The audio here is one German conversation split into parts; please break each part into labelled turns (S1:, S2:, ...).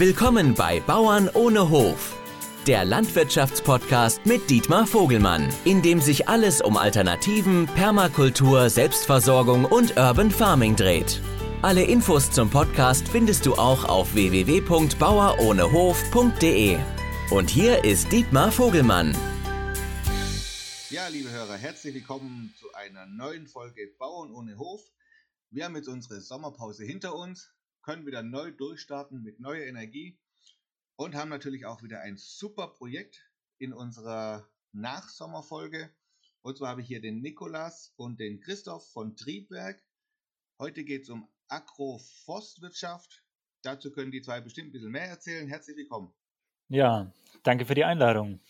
S1: Willkommen bei Bauern ohne Hof, der Landwirtschaftspodcast mit Dietmar Vogelmann, in dem sich alles um Alternativen, Permakultur, Selbstversorgung und Urban Farming dreht. Alle Infos zum Podcast findest du auch auf www.bauerohnehof.de. Und hier ist Dietmar Vogelmann.
S2: Ja, liebe Hörer, herzlich willkommen zu einer neuen Folge Bauern ohne Hof. Wir haben jetzt unsere Sommerpause hinter uns können wieder neu durchstarten mit neuer Energie und haben natürlich auch wieder ein super Projekt in unserer Nachsommerfolge. Und zwar habe ich hier den Nikolas und den Christoph von Triebwerk. Heute geht es um Agroforstwirtschaft. Dazu können die zwei bestimmt ein bisschen mehr erzählen. Herzlich willkommen.
S3: Ja, danke für die Einladung.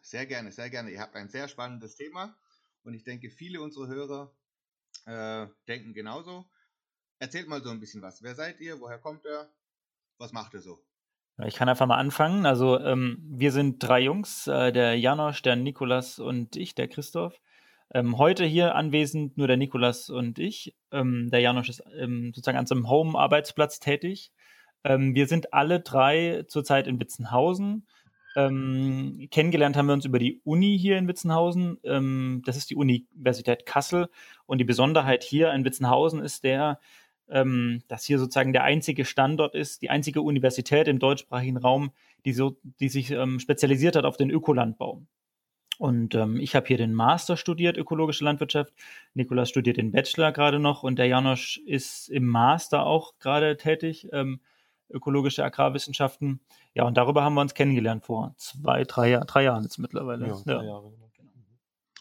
S2: Sehr gerne, sehr gerne. Ihr habt ein sehr spannendes Thema und ich denke, viele unserer Hörer äh, denken genauso. Erzählt mal so ein bisschen was. Wer seid ihr? Woher kommt ihr? Was macht ihr so?
S3: Ich kann einfach mal anfangen. Also ähm, wir sind drei Jungs, äh, der Janosch, der Nikolas und ich, der Christoph. Ähm, heute hier anwesend nur der Nikolas und ich. Ähm, der Janosch ist ähm, sozusagen an seinem Home-Arbeitsplatz tätig. Ähm, wir sind alle drei zurzeit in Witzenhausen. Ähm, kennengelernt haben wir uns über die Uni hier in Witzenhausen. das ist die Universität Kassel. Und die Besonderheit hier in Witzenhausen ist der, ähm, dass hier sozusagen der einzige Standort ist, die einzige Universität im deutschsprachigen Raum, die, so, die sich ähm, spezialisiert hat auf den Ökolandbau. Und ähm, ich habe hier den Master studiert, ökologische Landwirtschaft. Nikolas studiert den Bachelor gerade noch und der Janosch ist im Master auch gerade tätig, ähm, ökologische Agrarwissenschaften. Ja, und darüber haben wir uns kennengelernt vor zwei, drei, drei Jahren jetzt mittlerweile. Ja, drei Jahre. Genau.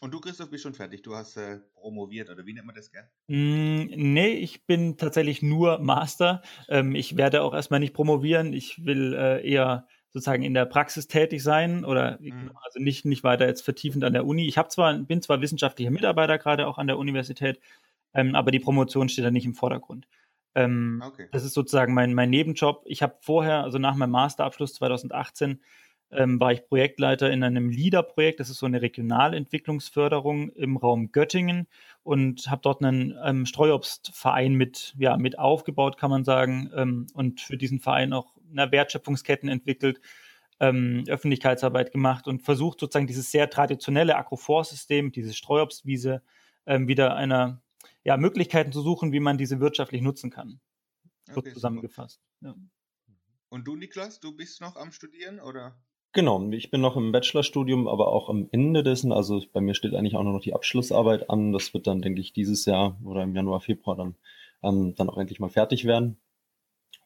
S2: Und du, Christoph, bist schon fertig. Du hast äh, promoviert oder wie nennt man das gern?
S3: Mm, nee, ich bin tatsächlich nur Master. Ähm, ich werde auch erstmal nicht promovieren. Ich will äh, eher sozusagen in der Praxis tätig sein oder mhm. also nicht, nicht weiter jetzt vertiefend an der Uni. Ich habe zwar, bin zwar wissenschaftlicher Mitarbeiter gerade auch an der Universität, ähm, aber die Promotion steht da nicht im Vordergrund. Ähm, okay. Das ist sozusagen mein, mein Nebenjob. Ich habe vorher, also nach meinem Masterabschluss 2018, ähm, war ich Projektleiter in einem LIDA-Projekt. Das ist so eine Regionalentwicklungsförderung im Raum Göttingen und habe dort einen ähm, Streuobstverein mit, ja, mit aufgebaut, kann man sagen, ähm, und für diesen Verein auch eine Wertschöpfungsketten entwickelt, ähm, Öffentlichkeitsarbeit gemacht und versucht sozusagen dieses sehr traditionelle Agroforstsystem, diese Streuobstwiese, ähm, wieder einer ja, Möglichkeiten zu suchen, wie man diese wirtschaftlich nutzen kann. Okay, zusammengefasst. Ja.
S2: Und du, Niklas, du bist noch am Studieren oder?
S4: Genau, ich bin noch im Bachelorstudium, aber auch am Ende dessen. Also bei mir steht eigentlich auch noch die Abschlussarbeit an. Das wird dann, denke ich, dieses Jahr oder im Januar, Februar dann, ähm, dann auch endlich mal fertig werden.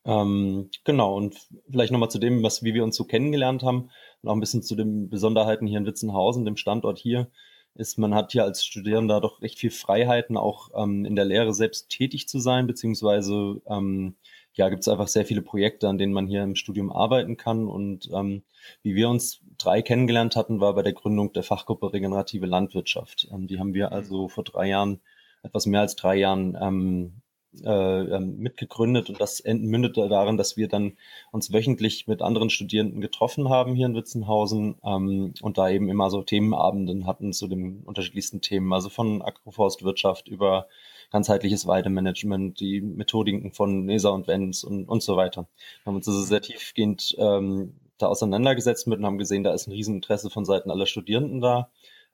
S4: Ähm, genau, und vielleicht nochmal zu dem, was, wie wir uns so kennengelernt haben und auch ein bisschen zu den Besonderheiten hier in Witzenhausen, dem Standort hier, ist, man hat hier als Studierender doch recht viel Freiheiten, auch ähm, in der Lehre selbst tätig zu sein, beziehungsweise ähm, ja, gibt es einfach sehr viele Projekte, an denen man hier im Studium arbeiten kann. Und ähm, wie wir uns drei kennengelernt hatten, war bei der Gründung der Fachgruppe Regenerative Landwirtschaft. Ähm, die haben wir also vor drei Jahren, etwas mehr als drei Jahren ähm, äh, ähm, mitgegründet und das mündete darin, dass wir dann uns wöchentlich mit anderen Studierenden getroffen haben hier in Witzenhausen ähm, und da eben immer so Themenabenden hatten zu den unterschiedlichsten Themen, also von Agroforstwirtschaft über ganzheitliches Weidemanagement, die Methodiken von Nesa und Wenz und, und so weiter. Wir haben uns also sehr tiefgehend ähm, da auseinandergesetzt mit und haben gesehen, da ist ein Rieseninteresse von Seiten aller Studierenden da.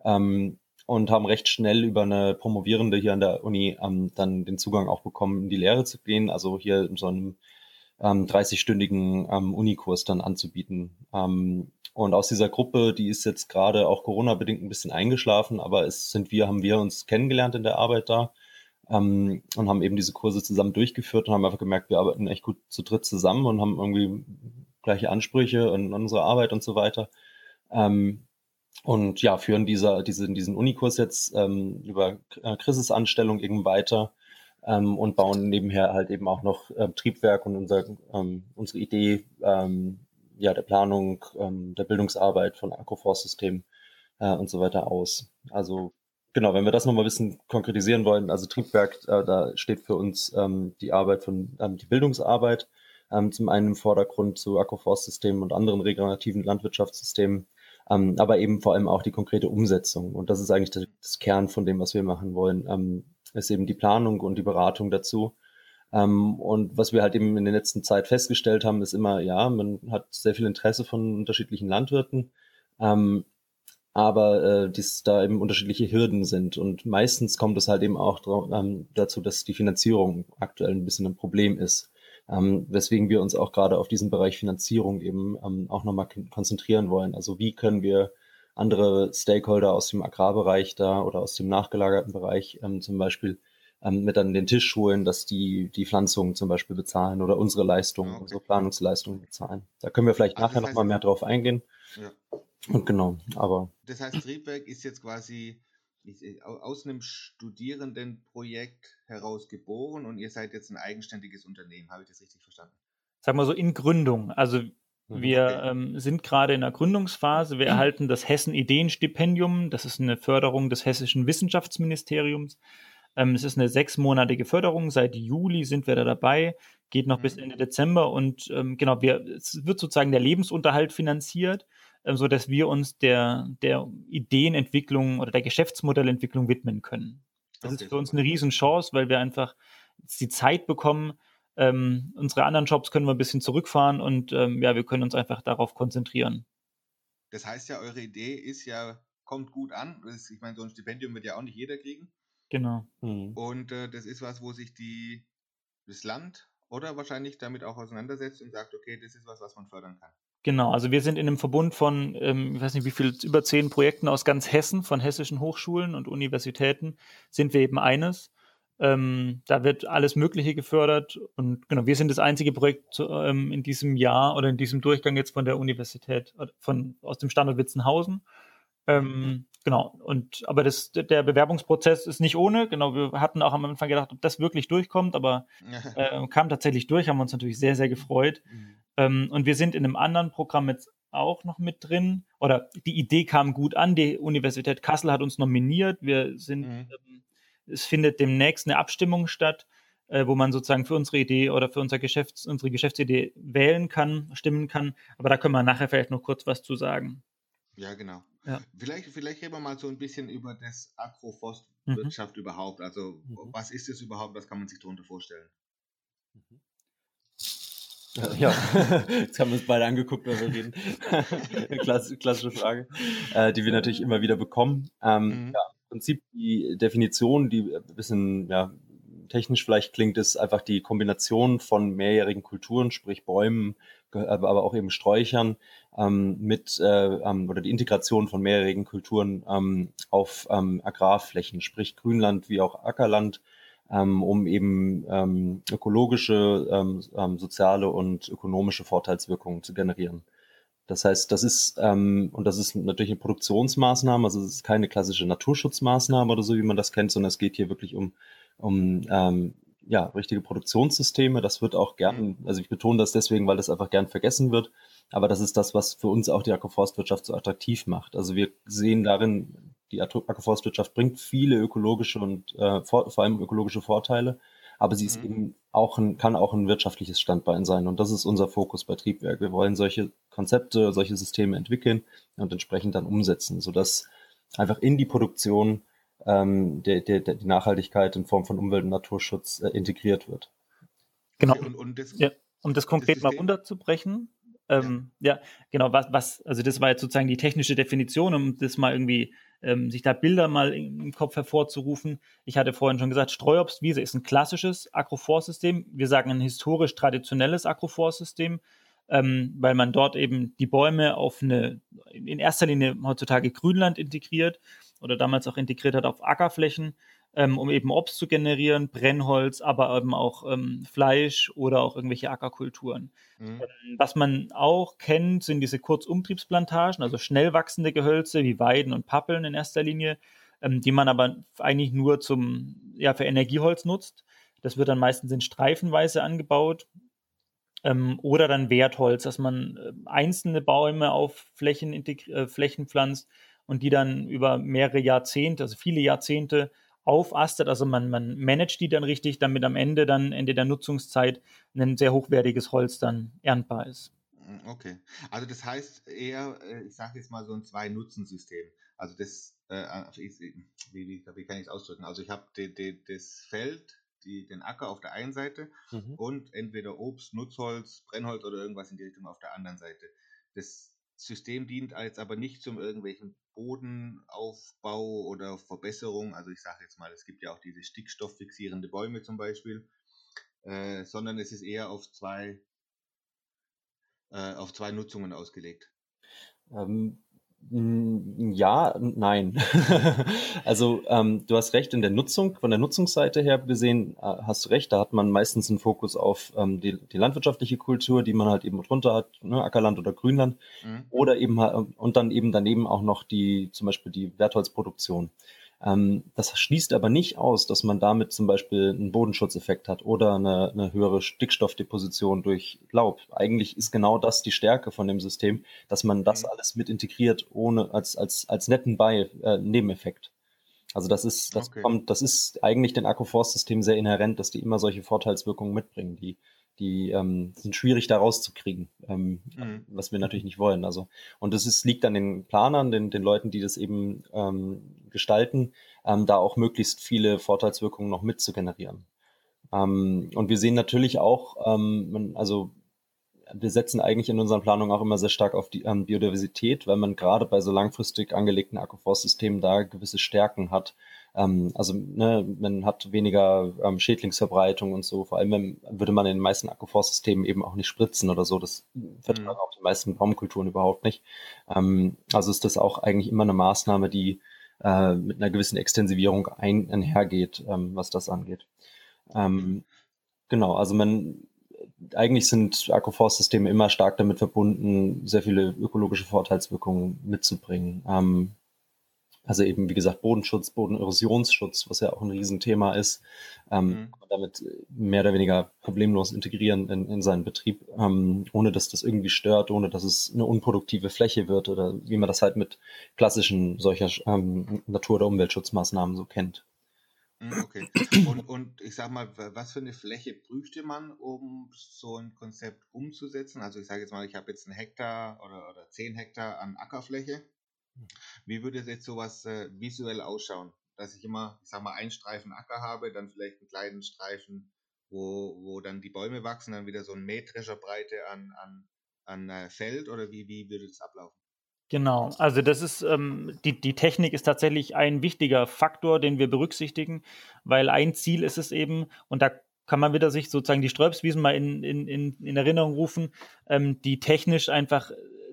S4: Ähm, und haben recht schnell über eine Promovierende hier an der Uni ähm, dann den Zugang auch bekommen, in die Lehre zu gehen, also hier in so einem ähm, 30-stündigen ähm, Unikurs dann anzubieten. Ähm, und aus dieser Gruppe, die ist jetzt gerade auch Corona-bedingt ein bisschen eingeschlafen, aber es sind wir, haben wir uns kennengelernt in der Arbeit da ähm, und haben eben diese Kurse zusammen durchgeführt und haben einfach gemerkt, wir arbeiten echt gut zu dritt zusammen und haben irgendwie gleiche Ansprüche in unsere Arbeit und so weiter. Ähm, und ja, führen dieser, diesen, diesen Unikurs jetzt ähm, über äh, Christusanstellung eben weiter ähm, und bauen nebenher halt eben auch noch äh, Triebwerk und unser, ähm, unsere Idee ähm, ja, der Planung, ähm, der Bildungsarbeit von Agroforstsystemen äh, und so weiter aus. Also genau, wenn wir das nochmal ein bisschen konkretisieren wollen, also Triebwerk, äh, da steht für uns ähm, die Arbeit von, ähm, die Bildungsarbeit, ähm, zum einen im Vordergrund zu Agroforstsystemen und anderen regenerativen Landwirtschaftssystemen, ähm, aber eben vor allem auch die konkrete Umsetzung. Und das ist eigentlich das, das Kern von dem, was wir machen wollen, ähm, ist eben die Planung und die Beratung dazu. Ähm, und was wir halt eben in der letzten Zeit festgestellt haben, ist immer, ja, man hat sehr viel Interesse von unterschiedlichen Landwirten, ähm, aber äh, dies da eben unterschiedliche Hürden sind. Und meistens kommt es halt eben auch ähm, dazu, dass die Finanzierung aktuell ein bisschen ein Problem ist. Ähm, weswegen wir uns auch gerade auf diesen Bereich Finanzierung eben ähm, auch nochmal konzentrieren wollen. Also wie können wir andere Stakeholder aus dem Agrarbereich da oder aus dem nachgelagerten Bereich ähm, zum Beispiel ähm, mit an den Tisch holen, dass die die Pflanzungen zum Beispiel bezahlen oder unsere Leistungen, okay. unsere Planungsleistungen bezahlen. Da können wir vielleicht also nachher nochmal mehr drauf eingehen. Ja. Und genau, aber.
S2: Das heißt, Triebwerk ist jetzt quasi aus einem Studierendenprojekt heraus geboren und ihr seid jetzt ein eigenständiges Unternehmen. Habe ich das richtig verstanden?
S3: Sagen wir so in Gründung. Also mhm. wir okay. ähm, sind gerade in der Gründungsphase. Wir erhalten das Hessen Ideenstipendium. Das ist eine Förderung des Hessischen Wissenschaftsministeriums. Ähm, es ist eine sechsmonatige Förderung. Seit Juli sind wir da dabei. Geht noch mhm. bis Ende Dezember. Und ähm, genau, wir, es wird sozusagen der Lebensunterhalt finanziert. Ähm, so dass wir uns der, der Ideenentwicklung oder der Geschäftsmodellentwicklung widmen können. Das okay, ist für uns eine Riesenchance, weil wir einfach die Zeit bekommen, ähm, unsere anderen Jobs können wir ein bisschen zurückfahren und ähm, ja, wir können uns einfach darauf konzentrieren.
S2: Das heißt ja, eure Idee ist ja, kommt gut an. Ich meine, so ein Stipendium wird ja auch nicht jeder kriegen.
S3: Genau.
S2: Mhm. Und äh, das ist was, wo sich die, das Land oder wahrscheinlich damit auch auseinandersetzt und sagt, okay, das ist was, was man fördern kann.
S3: Genau, also wir sind in einem Verbund von, ähm, ich weiß nicht wie viel, über zehn Projekten aus ganz Hessen, von hessischen Hochschulen und Universitäten, sind wir eben eines. Ähm, da wird alles Mögliche gefördert und genau, wir sind das einzige Projekt ähm, in diesem Jahr oder in diesem Durchgang jetzt von der Universität, von, aus dem Standort Witzenhausen. Ähm, genau, und aber das, der Bewerbungsprozess ist nicht ohne. Genau, wir hatten auch am Anfang gedacht, ob das wirklich durchkommt, aber äh, kam tatsächlich durch, haben uns natürlich sehr, sehr gefreut. Mhm. Ähm, und wir sind in einem anderen Programm jetzt auch noch mit drin. Oder die Idee kam gut an. Die Universität Kassel hat uns nominiert. Wir sind, mhm. ähm, es findet demnächst eine Abstimmung statt, äh, wo man sozusagen für unsere Idee oder für unser Geschäfts-, unsere Geschäftsidee wählen kann, stimmen kann. Aber da können wir nachher vielleicht noch kurz was zu sagen.
S2: Ja, genau. Ja. Vielleicht, vielleicht reden wir mal so ein bisschen über das Agroforstwirtschaft mhm. überhaupt. Also, mhm. was ist es überhaupt? Was kann man sich darunter vorstellen? Mhm.
S4: Ja, jetzt haben wir uns beide angeguckt, wenn wir reden. Klass, klassische Frage, äh, die wir natürlich immer wieder bekommen. Ähm, mhm. ja, Im Prinzip die Definition, die ein bisschen ja, technisch vielleicht klingt, ist einfach die Kombination von mehrjährigen Kulturen, sprich Bäumen, aber auch eben Sträuchern, ähm, mit äh, ähm, oder die Integration von mehrjährigen Kulturen ähm, auf ähm, Agrarflächen, sprich Grünland wie auch Ackerland ähm, um eben ökologische, soziale und ökonomische Vorteilswirkungen zu generieren. Das heißt, das ist, ähm, und das ist natürlich eine Produktionsmaßnahme, also es ist keine klassische Naturschutzmaßnahme oder so, wie man das kennt, sondern es geht hier wirklich um, um ähm, ja, richtige Produktionssysteme. Das wird auch gern, mhm. also ich betone das deswegen, weil das einfach gern vergessen wird. Aber das ist das, was für uns auch die Agroforstwirtschaft so attraktiv macht. Also wir sehen darin die Agroforstwirtschaft bringt viele ökologische und äh, vor, vor, allem ökologische Vorteile, aber sie ist mhm. eben auch ein, kann auch ein wirtschaftliches Standbein sein. Und das ist unser Fokus bei Triebwerk. Wir wollen solche Konzepte, solche Systeme entwickeln und entsprechend dann umsetzen, sodass einfach in die Produktion ähm, der, der, der, die Nachhaltigkeit in Form von Umwelt- und Naturschutz äh, integriert wird.
S3: Genau. Und, und das, ja, um das konkret das mal runterzubrechen, ähm, ja. ja. genau, was, was, also das war jetzt sozusagen die technische Definition, um das mal irgendwie ähm, sich da Bilder mal im Kopf hervorzurufen. Ich hatte vorhin schon gesagt, Streuobstwiese ist ein klassisches Agroforstsystem. Wir sagen ein historisch traditionelles Agroforstsystem, ähm, weil man dort eben die Bäume auf eine, in erster Linie heutzutage Grünland integriert oder damals auch integriert hat auf Ackerflächen ähm, um eben Obst zu generieren, Brennholz, aber eben auch ähm, Fleisch oder auch irgendwelche Ackerkulturen. Mhm. Ähm, was man auch kennt, sind diese Kurzumtriebsplantagen, also schnell wachsende Gehölze wie Weiden und Pappeln in erster Linie, ähm, die man aber eigentlich nur zum, ja, für Energieholz nutzt. Das wird dann meistens in Streifenweise angebaut. Ähm, oder dann Wertholz, dass man äh, einzelne Bäume auf Flächen, äh, Flächen pflanzt und die dann über mehrere Jahrzehnte, also viele Jahrzehnte, aufastet. Also man, man managt die dann richtig, damit am Ende dann, Ende der Nutzungszeit, ein sehr hochwertiges Holz dann erntbar ist.
S2: Mm, okay. Also das heißt eher, äh, ich sage jetzt mal so ein Zwei-Nutzen-System. Also das, äh, wie, wie, wie, kann ich es ausdrücken? Also ich habe das Feld, die, den Acker auf der einen Seite mhm. und entweder Obst, Nutzholz, Brennholz oder irgendwas in die Richtung auf der anderen Seite. Das System dient als aber nicht zum irgendwelchen Bodenaufbau oder Verbesserung. Also ich sage jetzt mal, es gibt ja auch diese stickstofffixierende Bäume zum Beispiel, äh, sondern es ist eher auf zwei, äh, auf zwei Nutzungen ausgelegt.
S4: Ähm, ja, nein. also ähm, du hast recht in der Nutzung, von der Nutzungsseite her gesehen, äh, hast du recht, da hat man meistens einen Fokus auf ähm, die, die, landwirtschaftliche Kultur, die man halt eben drunter hat, ne, Ackerland oder Grünland, mhm. oder eben und dann eben daneben auch noch die, zum Beispiel die Wertholzproduktion. Ähm, das schließt aber nicht aus, dass man damit zum Beispiel einen Bodenschutzeffekt hat oder eine, eine, höhere Stickstoffdeposition durch Laub. Eigentlich ist genau das die Stärke von dem System, dass man das mhm. alles mit integriert, ohne als, als, als netten Bei, äh, Nebeneffekt. Also das ist, das okay. kommt, das ist eigentlich den Akkuforce-Systemen sehr inhärent, dass die immer solche Vorteilswirkungen mitbringen, die die ähm, sind schwierig da rauszukriegen, ähm, mhm. was wir natürlich nicht wollen. Also und es ist, liegt an den Planern, den, den Leuten, die das eben ähm, gestalten, ähm, da auch möglichst viele Vorteilswirkungen noch mit zu generieren. Ähm, und wir sehen natürlich auch, ähm, also wir setzen eigentlich in unseren Planungen auch immer sehr stark auf die ähm, Biodiversität, weil man gerade bei so langfristig angelegten Akkuforstsystemen da gewisse Stärken hat, ähm, also ne, man hat weniger ähm, Schädlingsverbreitung und so. Vor allem wenn, würde man in den meisten Akkuforstsystemen eben auch nicht spritzen oder so. Das vertragen mhm. auch die meisten Baumkulturen überhaupt nicht. Ähm, also ist das auch eigentlich immer eine Maßnahme, die äh, mit einer gewissen Extensivierung ein, einhergeht, ähm, was das angeht. Ähm, genau, also man eigentlich sind Akkuforstsysteme immer stark damit verbunden, sehr viele ökologische Vorteilswirkungen mitzubringen. Ähm, also eben, wie gesagt, Bodenschutz, Bodenerosionsschutz, was ja auch ein Riesenthema ist, ähm, mhm. damit mehr oder weniger problemlos integrieren in, in seinen Betrieb, ähm, ohne dass das irgendwie stört, ohne dass es eine unproduktive Fläche wird oder wie man das halt mit klassischen solcher ähm, Natur- oder Umweltschutzmaßnahmen so kennt.
S2: Mhm, okay. Und, und ich sag mal, was für eine Fläche bräuchte man, um so ein Konzept umzusetzen? Also ich sage jetzt mal, ich habe jetzt einen Hektar oder, oder zehn Hektar an Ackerfläche wie würde jetzt sowas äh, visuell ausschauen? Dass ich immer, ich sag mal, einen Streifen Acker habe, dann vielleicht einen kleinen Streifen, wo, wo dann die Bäume wachsen, dann wieder so ein metrischer Breite an, an, an äh, Feld oder wie, wie würde das ablaufen?
S3: Genau, also das ist ähm, die, die Technik ist tatsächlich ein wichtiger Faktor, den wir berücksichtigen, weil ein Ziel ist es eben, und da kann man wieder sich sozusagen die Sträubswiesen mal in, in, in, in Erinnerung rufen, ähm, die technisch einfach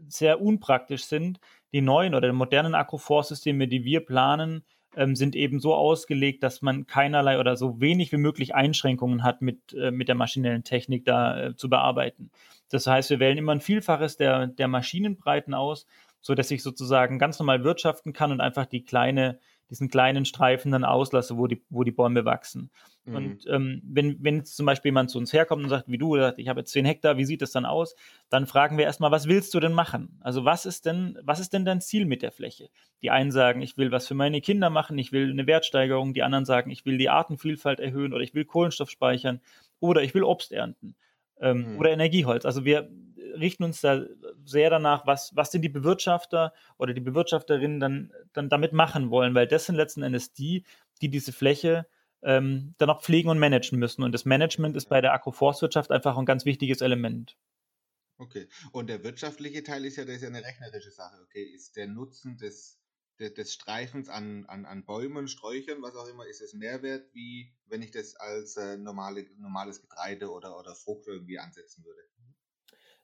S3: sehr unpraktisch sind, die neuen oder modernen Agroforstsysteme, die wir planen, ähm, sind eben so ausgelegt, dass man keinerlei oder so wenig wie möglich Einschränkungen hat, mit, äh, mit der maschinellen Technik da äh, zu bearbeiten. Das heißt, wir wählen immer ein Vielfaches der, der Maschinenbreiten aus, sodass ich sozusagen ganz normal wirtschaften kann und einfach die kleine, diesen kleinen Streifen dann auslasse, wo die, wo die Bäume wachsen. Mhm. Und ähm, wenn, wenn jetzt zum Beispiel jemand zu uns herkommt und sagt, wie du, sagt, ich habe jetzt 10 Hektar, wie sieht das dann aus? Dann fragen wir erstmal, was willst du denn machen? Also was ist denn, was ist denn dein Ziel mit der Fläche? Die einen sagen, ich will was für meine Kinder machen, ich will eine Wertsteigerung, die anderen sagen, ich will die Artenvielfalt erhöhen oder ich will Kohlenstoff speichern oder ich will Obst ernten ähm, mhm. oder Energieholz. Also wir richten uns da sehr danach, was, was denn die Bewirtschafter oder die Bewirtschafterinnen dann, dann damit machen wollen, weil das sind letzten Endes die, die diese Fläche ähm, dann auch pflegen und managen müssen. Und das Management ist bei der Agroforstwirtschaft einfach ein ganz wichtiges Element.
S2: Okay. Und der wirtschaftliche Teil ist ja, das ist ja eine rechnerische Sache. Okay, ist der Nutzen des, des, Streifens an, an, an Bäumen, Sträuchern, was auch immer, ist es Mehrwert, wie wenn ich das als äh, normale, normales Getreide oder, oder Frucht irgendwie ansetzen würde?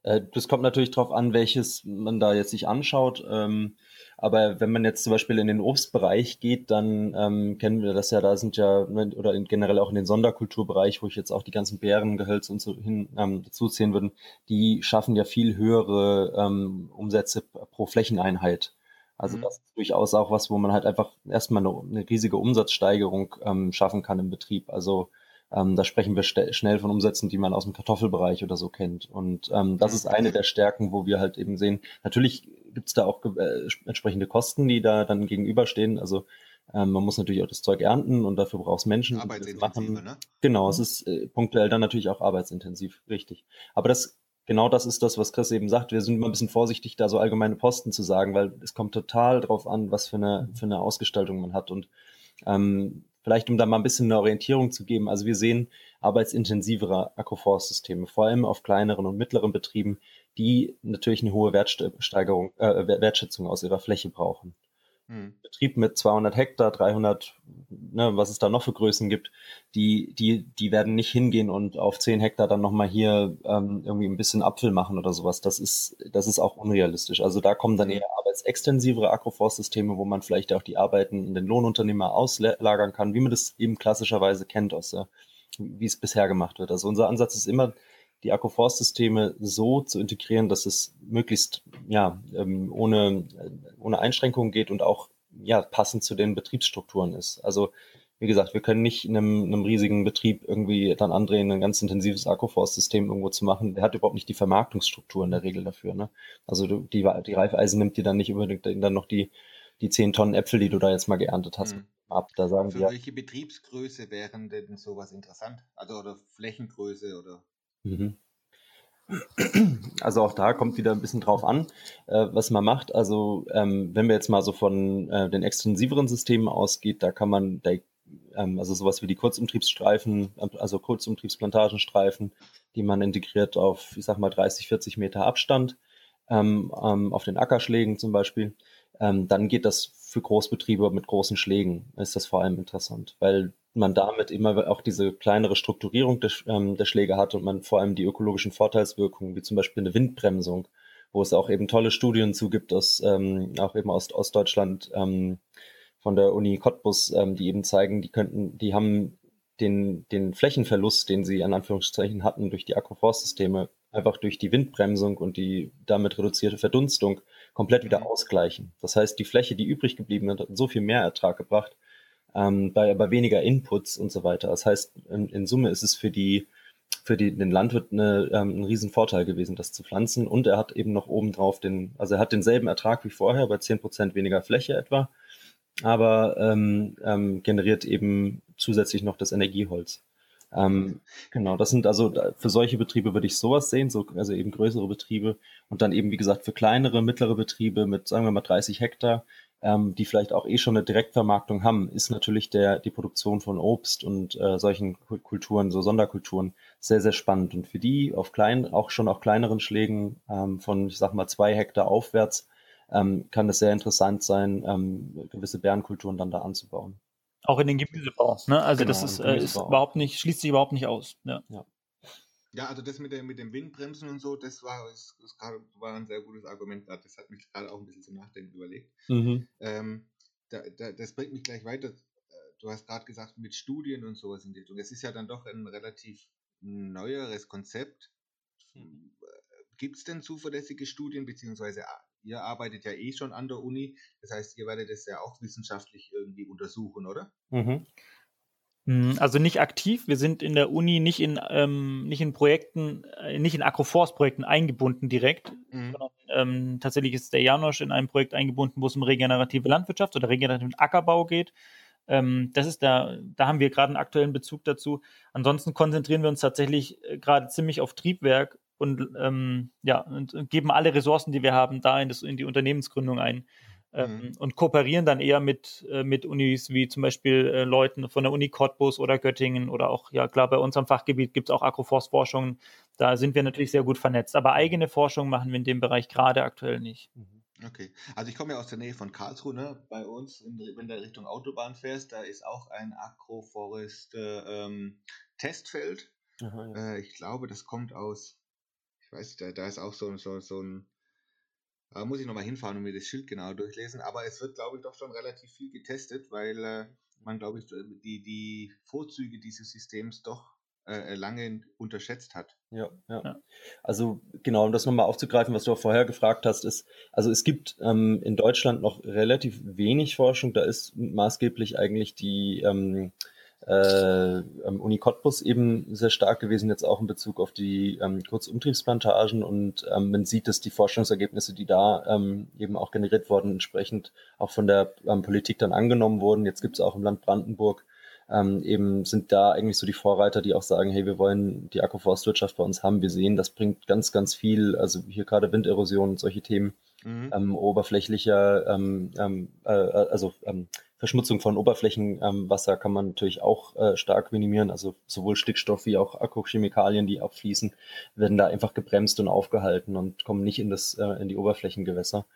S4: Äh, das kommt natürlich darauf an, welches man da jetzt sich anschaut. Ähm, aber wenn man jetzt zum Beispiel in den Obstbereich geht, dann ähm, kennen wir das ja, da sind ja, ne, oder generell auch in den Sonderkulturbereich, wo ich jetzt auch die ganzen Beeren, Gehölze und so hin ähm, dazu würde, die schaffen ja viel höhere ähm, Umsätze pro Flächeneinheit. Also mhm. das ist durchaus auch was, wo man halt einfach erstmal eine, eine riesige Umsatzsteigerung ähm, schaffen kann im Betrieb. Also ähm, da sprechen wir schnell von Umsätzen, die man aus dem Kartoffelbereich oder so kennt. Und ähm, das ist eine der Stärken, wo wir halt eben sehen, natürlich gibt es da auch äh, entsprechende Kosten, die da dann gegenüberstehen. Also ähm, man muss natürlich auch das Zeug ernten und dafür braucht es Menschen.
S2: Arbeitsintensiv, ne?
S4: Genau, es ist äh, punktuell dann natürlich auch arbeitsintensiv, richtig. Aber das genau das ist das, was Chris eben sagt. Wir sind immer ein bisschen vorsichtig, da so allgemeine Posten zu sagen, weil es kommt total drauf an, was für eine, für eine Ausgestaltung man hat. Und ähm, Vielleicht um da mal ein bisschen eine Orientierung zu geben. Also wir sehen arbeitsintensivere Agroforstsysteme, vor allem auf kleineren und mittleren Betrieben, die natürlich eine hohe Wertsteigerung, äh, Wertschätzung aus ihrer Fläche brauchen. Hm. Betrieb mit 200 Hektar, 300, ne, was es da noch für Größen gibt, die, die, die werden nicht hingehen und auf 10 Hektar dann nochmal hier ähm, irgendwie ein bisschen Apfel machen oder sowas. Das ist, das ist auch unrealistisch. Also da kommen dann hm. eher arbeitsextensivere Agroforstsysteme, wo man vielleicht auch die Arbeiten in den Lohnunternehmer auslagern kann, wie man das eben klassischerweise kennt aus der, wie es bisher gemacht wird. Also unser Ansatz ist immer, die Akkuforstsysteme so zu integrieren, dass es möglichst ja, ähm, ohne, ohne Einschränkungen geht und auch ja, passend zu den Betriebsstrukturen ist. Also wie gesagt, wir können nicht in einem, einem riesigen Betrieb irgendwie dann andrehen, ein ganz intensives Akkuforstsystem irgendwo zu machen. Der hat überhaupt nicht die Vermarktungsstruktur in der Regel dafür. Ne? Also die, die Reifeisen nimmt dir dann nicht unbedingt dann noch die, die 10 Tonnen Äpfel, die du da jetzt mal geerntet hast, mhm. ab. Da sagen
S2: Für
S4: wir.
S2: welche Betriebsgröße wären denn sowas interessant? Also oder Flächengröße oder Mhm.
S4: Also auch da kommt wieder ein bisschen drauf an, äh, was man macht. Also ähm, wenn wir jetzt mal so von äh, den extensiveren Systemen ausgeht, da kann man, da, ähm, also sowas wie die Kurzumtriebsstreifen, also Kurzumtriebsplantagenstreifen, die man integriert auf, ich sag mal, 30, 40 Meter Abstand, ähm, ähm, auf den Ackerschlägen zum Beispiel, ähm, dann geht das für Großbetriebe mit großen Schlägen, ist das vor allem interessant, weil man damit immer auch diese kleinere Strukturierung der, ähm, der Schläge hat und man vor allem die ökologischen Vorteilswirkungen, wie zum Beispiel eine Windbremsung, wo es auch eben tolle Studien zu gibt, aus, ähm, auch eben aus Ostdeutschland ähm, von der Uni Cottbus, ähm, die eben zeigen, die könnten, die haben den, den Flächenverlust, den sie in Anführungszeichen hatten durch die Agroforstsysteme, einfach durch die Windbremsung und die damit reduzierte Verdunstung komplett wieder mhm. ausgleichen. Das heißt, die Fläche, die übrig geblieben hat, hat so viel mehr Ertrag gebracht, ähm, bei aber weniger Inputs und so weiter. Das heißt, in, in Summe ist es für die für die, den Landwirt eine, ähm, ein Riesenvorteil gewesen, das zu pflanzen. Und er hat eben noch obendrauf den, also er hat denselben Ertrag wie vorher, bei zehn Prozent weniger Fläche etwa, aber ähm, ähm, generiert eben zusätzlich noch das Energieholz. Ähm, genau, das sind also für solche Betriebe würde ich sowas sehen, so, also eben größere Betriebe und dann eben, wie gesagt, für kleinere, mittlere Betriebe mit, sagen wir mal, 30 Hektar, ähm, die vielleicht auch eh schon eine Direktvermarktung haben, ist natürlich der, die Produktion von Obst und äh, solchen Kulturen, so Sonderkulturen, sehr, sehr spannend. Und für die auf kleinen, auch schon auf kleineren Schlägen ähm, von, ich sag mal, zwei Hektar aufwärts, ähm, kann es sehr interessant sein, ähm, gewisse Bärenkulturen dann da anzubauen.
S3: Auch in den Gemüsebau, ne? Also genau, das ist, äh, ist überhaupt nicht, schließt sich überhaupt nicht aus. Ja. ja.
S2: Ja, also das mit, der, mit dem Windbremsen und so, das war, das, das war ein sehr gutes Argument. Das hat mich gerade auch ein bisschen zum Nachdenken überlegt. Mhm. Ähm, da, da, das bringt mich gleich weiter. Äh, du hast gerade gesagt, mit Studien und sowas in die Richtung. Es ist ja dann doch ein relativ neueres Konzept. Mhm. Gibt es denn zuverlässige Studien, beziehungsweise ah, ihr arbeitet ja eh schon an der Uni, das heißt, ihr werdet es ja auch wissenschaftlich irgendwie untersuchen, oder? Mhm.
S3: Hm, also nicht aktiv. Wir sind in der Uni nicht in, ähm, nicht in Projekten, äh, nicht in Agroforce-Projekten eingebunden direkt, mhm. sondern ähm, tatsächlich ist der Janosch in einem Projekt eingebunden, wo es um regenerative Landwirtschaft oder regenerativen Ackerbau geht. Ähm, das ist da, da haben wir gerade einen aktuellen Bezug dazu. Ansonsten konzentrieren wir uns tatsächlich äh, gerade ziemlich auf Triebwerk und ähm, ja, und, geben alle Ressourcen, die wir haben, da in, das, in die Unternehmensgründung ein ähm, mhm. und kooperieren dann eher mit, äh, mit Unis wie zum Beispiel äh, Leuten von der Uni Cottbus oder Göttingen oder auch, ja klar, bei unserem Fachgebiet gibt es auch Agroforstforschung. Da sind wir natürlich sehr gut vernetzt. Aber eigene Forschung machen wir in dem Bereich gerade aktuell nicht. Mhm.
S2: Okay, also ich komme ja aus der Nähe von Karlsruhe, ne? bei uns, in, wenn du Richtung Autobahn fährst, da ist auch ein Agroforest äh, ähm, Testfeld. Aha, ja. äh, ich glaube, das kommt aus, ich weiß, da, da ist auch so, so, so ein da muss ich nochmal hinfahren und mir das Schild genau durchlesen. Aber es wird, glaube ich, doch schon relativ viel getestet, weil äh, man, glaube ich, die, die Vorzüge dieses Systems doch äh, lange unterschätzt hat.
S4: Ja, ja. Also genau, um das nochmal aufzugreifen, was du auch vorher gefragt hast, ist, also es gibt ähm, in Deutschland noch relativ wenig Forschung. Da ist maßgeblich eigentlich die ähm, äh, Uni Cottbus eben sehr stark gewesen, jetzt auch in Bezug auf die ähm, Kurzumtriebsplantagen. Und ähm, man sieht, dass die Forschungsergebnisse, die da ähm, eben auch generiert wurden, entsprechend auch von der ähm, Politik dann angenommen wurden. Jetzt gibt es auch im Land Brandenburg ähm, eben sind da eigentlich so die Vorreiter, die auch sagen, hey, wir wollen die Agroforstwirtschaft bei uns haben. Wir sehen, das bringt ganz, ganz viel, also hier gerade Winderosion und solche Themen mhm. ähm, oberflächlicher, ähm, ähm, äh, also ähm, Verschmutzung von Oberflächenwasser kann man natürlich auch äh, stark minimieren. Also sowohl Stickstoff wie auch Akkuchemikalien, die abfließen, werden da einfach gebremst und aufgehalten und kommen nicht in, das, äh, in die Oberflächengewässer.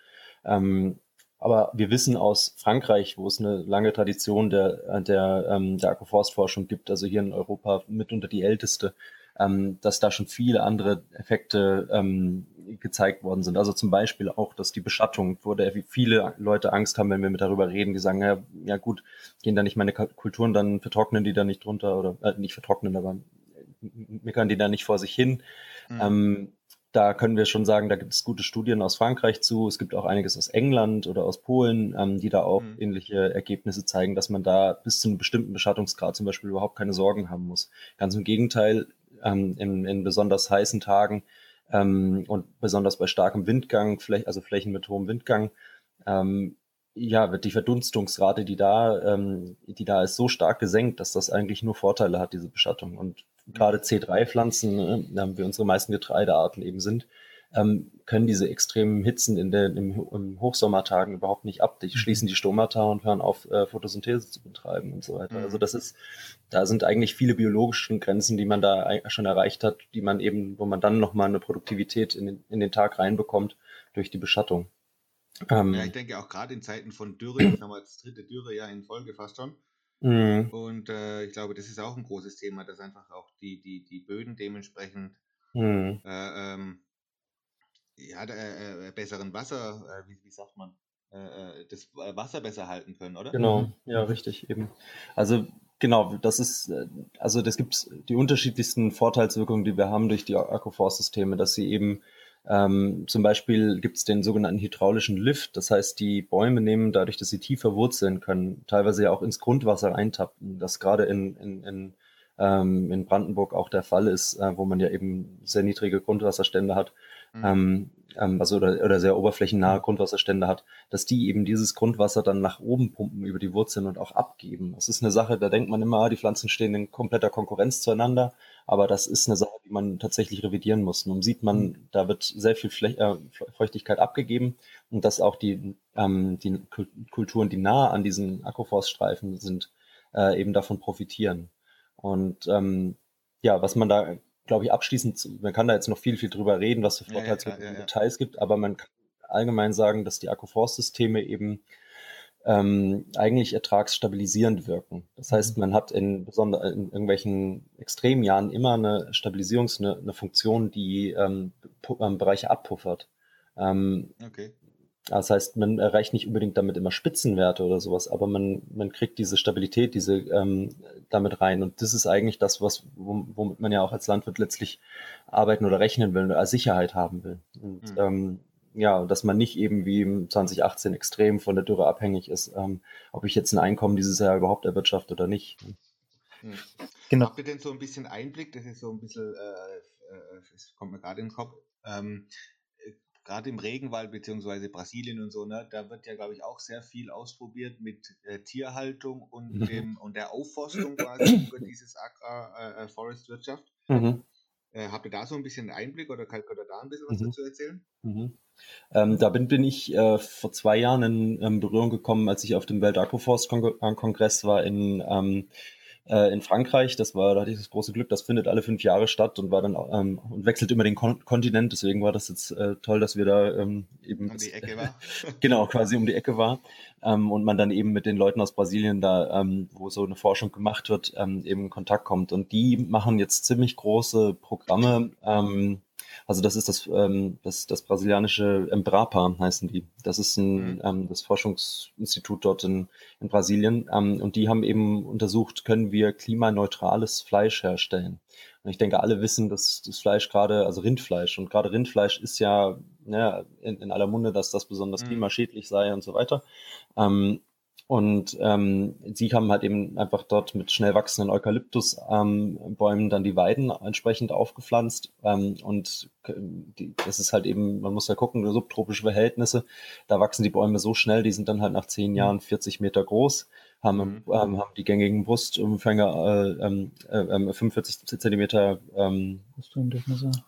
S4: Ähm, aber wir wissen aus Frankreich, wo es eine lange Tradition der, der, ähm, der Agroforstforschung gibt, also hier in Europa mitunter die älteste, ähm, dass da schon viele andere Effekte ähm, gezeigt worden sind. Also zum Beispiel auch, dass die Beschattung, wo der, viele Leute Angst haben, wenn wir mit darüber reden, die sagen, ja, ja gut, gehen da nicht meine Kulturen, dann vertrocknen die da nicht drunter oder äh, nicht vertrocknen, aber meckern die da nicht vor sich hin. Mhm. Ähm, da können wir schon sagen, da gibt es gute Studien aus Frankreich zu. Es gibt auch einiges aus England oder aus Polen, ähm, die da auch mhm. ähnliche Ergebnisse zeigen, dass man da bis zu einem bestimmten Beschattungsgrad zum Beispiel überhaupt keine Sorgen haben muss. Ganz im Gegenteil, ähm, in, in besonders heißen Tagen ähm, und besonders bei starkem Windgang, also Flächen mit hohem Windgang, ähm, ja, wird die Verdunstungsrate, die da, ähm, die da ist, so stark gesenkt, dass das eigentlich nur Vorteile hat, diese Beschattung. Und gerade C3-Pflanzen, ne, wie unsere meisten Getreidearten eben sind, ähm, können diese extremen Hitzen in den im, im Hochsommertagen überhaupt nicht ab. Die mhm. schließen die Stomata und hören auf, äh, Photosynthese zu betreiben und so weiter. Mhm. Also das ist, da sind eigentlich viele biologische Grenzen, die man da schon erreicht hat, die man eben, wo man dann nochmal eine Produktivität in den, in den Tag reinbekommt durch die Beschattung.
S2: Ähm, ja, ich denke auch gerade in Zeiten von Dürre, jetzt haben wir das dritte Dürrejahr in Folge fast schon. Mhm. Und äh, ich glaube, das ist auch ein großes Thema, dass einfach auch die, die, die Böden dementsprechend mhm. äh, ähm, ja, äh, äh, besseren Wasser, äh, wie, wie, sagt man, äh, das Wasser besser halten können, oder?
S4: Genau, mhm. ja, richtig, eben. Also genau, das ist, also das gibt die unterschiedlichsten Vorteilswirkungen, die wir haben durch die Agroforstsysteme, dass sie eben ähm, zum Beispiel gibt es den sogenannten hydraulischen Lift. Das heißt, die Bäume nehmen dadurch, dass sie tiefer wurzeln können, teilweise ja auch ins Grundwasser eintappen. Das gerade in, in, in, ähm, in Brandenburg auch der Fall ist, äh, wo man ja eben sehr niedrige Grundwasserstände hat. Mhm. Ähm, also oder, oder sehr oberflächennahe mhm. Grundwasserstände hat, dass die eben dieses Grundwasser dann nach oben pumpen über die Wurzeln und auch abgeben. Das ist eine Sache, da denkt man immer, die Pflanzen stehen in kompletter Konkurrenz zueinander, aber das ist eine Sache, die man tatsächlich revidieren muss. Nun sieht man, mhm. da wird sehr viel Fläch äh, Feuchtigkeit abgegeben und dass auch die, ähm, die Kulturen, die nahe an diesen Agroforststreifen sind, äh, eben davon profitieren. Und ähm, ja, was man da glaube ich, abschließend, man kann da jetzt noch viel, viel drüber reden, was für Vorteile ja, ja, ja, Details gibt, aber man kann allgemein sagen, dass die Agroforst-Systeme eben ähm, eigentlich ertragsstabilisierend wirken. Das heißt, mhm. man hat in, besonder, in irgendwelchen Extremjahren immer eine Stabilisierungs-, eine, eine Funktion, die ähm, ähm, Bereiche abpuffert. Ähm, okay. Das heißt, man erreicht nicht unbedingt damit immer Spitzenwerte oder sowas, aber man, man kriegt diese Stabilität, diese ähm, damit rein. Und das ist eigentlich das, was, womit man ja auch als Landwirt letztlich arbeiten oder rechnen will, als Sicherheit haben will. Und mhm. ähm, ja, dass man nicht eben wie im 2018 extrem von der Dürre abhängig ist, ähm, ob ich jetzt ein Einkommen dieses Jahr überhaupt erwirtschafte oder nicht.
S2: Mhm. Genau. Habt ihr denn so ein bisschen Einblick? Das ist so ein bisschen, äh, äh, das kommt mir gerade in den Kopf. Ähm, gerade im Regenwald beziehungsweise Brasilien und so, ne, da wird ja, glaube ich, auch sehr viel ausprobiert mit äh, Tierhaltung und, mhm. dem, und der Aufforstung quasi über dieses Agrar-Forest-Wirtschaft. Äh, äh mhm. äh, habt ihr da so ein bisschen Einblick oder könnt ihr da ein bisschen was mhm. dazu erzählen?
S4: Mhm. Ähm, da bin, bin ich äh, vor zwei Jahren in, in, Berührung gekommen, als ich auf dem Welt-Agroforst-Kongress war in ähm, äh, in Frankreich. Das war, da hatte ich das große Glück, das findet alle fünf Jahre statt und war dann ähm, und wechselt immer den Kon Kontinent. Deswegen war das jetzt äh, toll, dass wir da ähm, eben
S2: um die Ecke war.
S4: genau, quasi um die Ecke war. Ähm, und man dann eben mit den Leuten aus Brasilien da, ähm, wo so eine Forschung gemacht wird, ähm, eben in Kontakt kommt. Und die machen jetzt ziemlich große Programme. Ähm, also das ist das, ähm, das, das brasilianische Embrapa heißen die. Das ist ein, mhm. ähm, das Forschungsinstitut dort in, in Brasilien. Ähm, und die haben eben untersucht, können wir klimaneutrales Fleisch herstellen. Und ich denke, alle wissen, dass das Fleisch gerade, also Rindfleisch, und gerade Rindfleisch ist ja, ja in, in aller Munde, dass das besonders mhm. klimaschädlich sei und so weiter. Ähm, und ähm, sie haben halt eben einfach dort mit schnell wachsenden Eukalyptusbäumen ähm, dann die Weiden entsprechend aufgepflanzt. Ähm, und die, das ist halt eben, man muss ja gucken, subtropische Verhältnisse, da wachsen die Bäume so schnell, die sind dann halt nach zehn Jahren 40 Meter groß, haben, mhm. ähm, haben die gängigen Brustumfänger äh, ähm, äh, 45 Zentimeter ähm,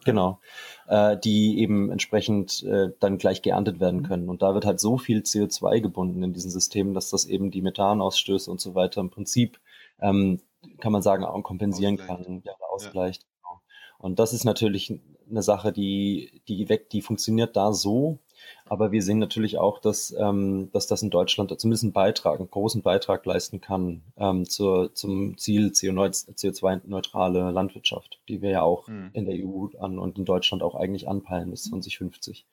S4: genau, äh, die eben entsprechend äh, dann gleich geerntet werden mhm. können. Und da wird halt so viel CO2 gebunden in diesen Systemen, dass das eben die Methanausstöße und so weiter im Prinzip ähm, kann man sagen, auch kompensieren ausgleicht. kann, ja, ausgleicht. Ja. Genau. Und das ist natürlich eine Sache, die, die weg, die funktioniert da so. Aber wir sehen natürlich auch, dass, ähm, dass das in Deutschland zumindest einen Beitrag, einen großen Beitrag leisten kann ähm, zur, zum Ziel CO2-neutrale Landwirtschaft, die wir ja auch mhm. in der EU an und in Deutschland auch eigentlich anpeilen bis 2050.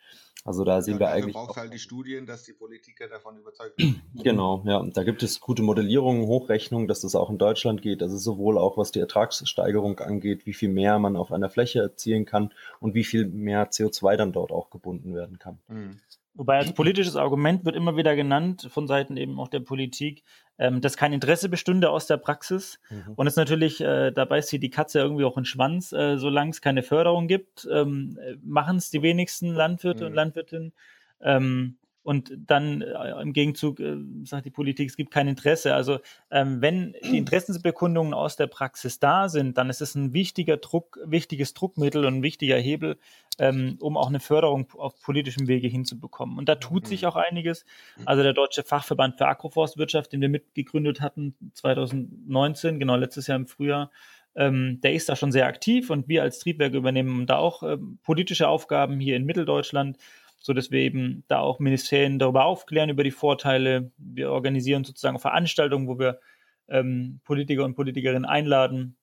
S4: Also da sehen ja, wir eigentlich.
S2: braucht halt die Studien, dass die Politiker davon überzeugt werden.
S4: Genau, ja. Da gibt es gute Modellierungen, Hochrechnungen, dass das auch in Deutschland geht. Also sowohl auch was die Ertragssteigerung angeht, wie viel mehr man auf einer Fläche erzielen kann und wie viel mehr CO2 dann dort auch gebunden werden kann. Mhm.
S3: Wobei als politisches Argument wird immer wieder genannt, von Seiten eben auch der Politik, ähm, dass kein Interesse bestünde aus der Praxis. Mhm. Und es natürlich, äh, da beißt sie die Katze irgendwie auch in den Schwanz, äh, solange es keine Förderung gibt, ähm, äh, machen es die wenigsten Landwirte mhm. und Landwirtinnen. Ähm, und dann äh, im Gegenzug äh, sagt die Politik, es gibt kein Interesse. Also ähm, wenn die Interessensbekundungen aus der Praxis da sind, dann ist es ein wichtiger Druck, wichtiges Druckmittel und ein wichtiger Hebel, ähm, um auch eine Förderung auf politischem Wege hinzubekommen. Und da tut sich mhm. auch einiges. Also der Deutsche Fachverband für Agroforstwirtschaft, den wir mitgegründet hatten 2019, genau letztes Jahr im Frühjahr, ähm, der ist da schon sehr aktiv und wir als Triebwerk übernehmen da auch ähm, politische Aufgaben hier in Mitteldeutschland so dass wir eben da auch Ministerien darüber aufklären, über die Vorteile. Wir organisieren sozusagen Veranstaltungen, wo wir ähm, Politiker und Politikerinnen einladen,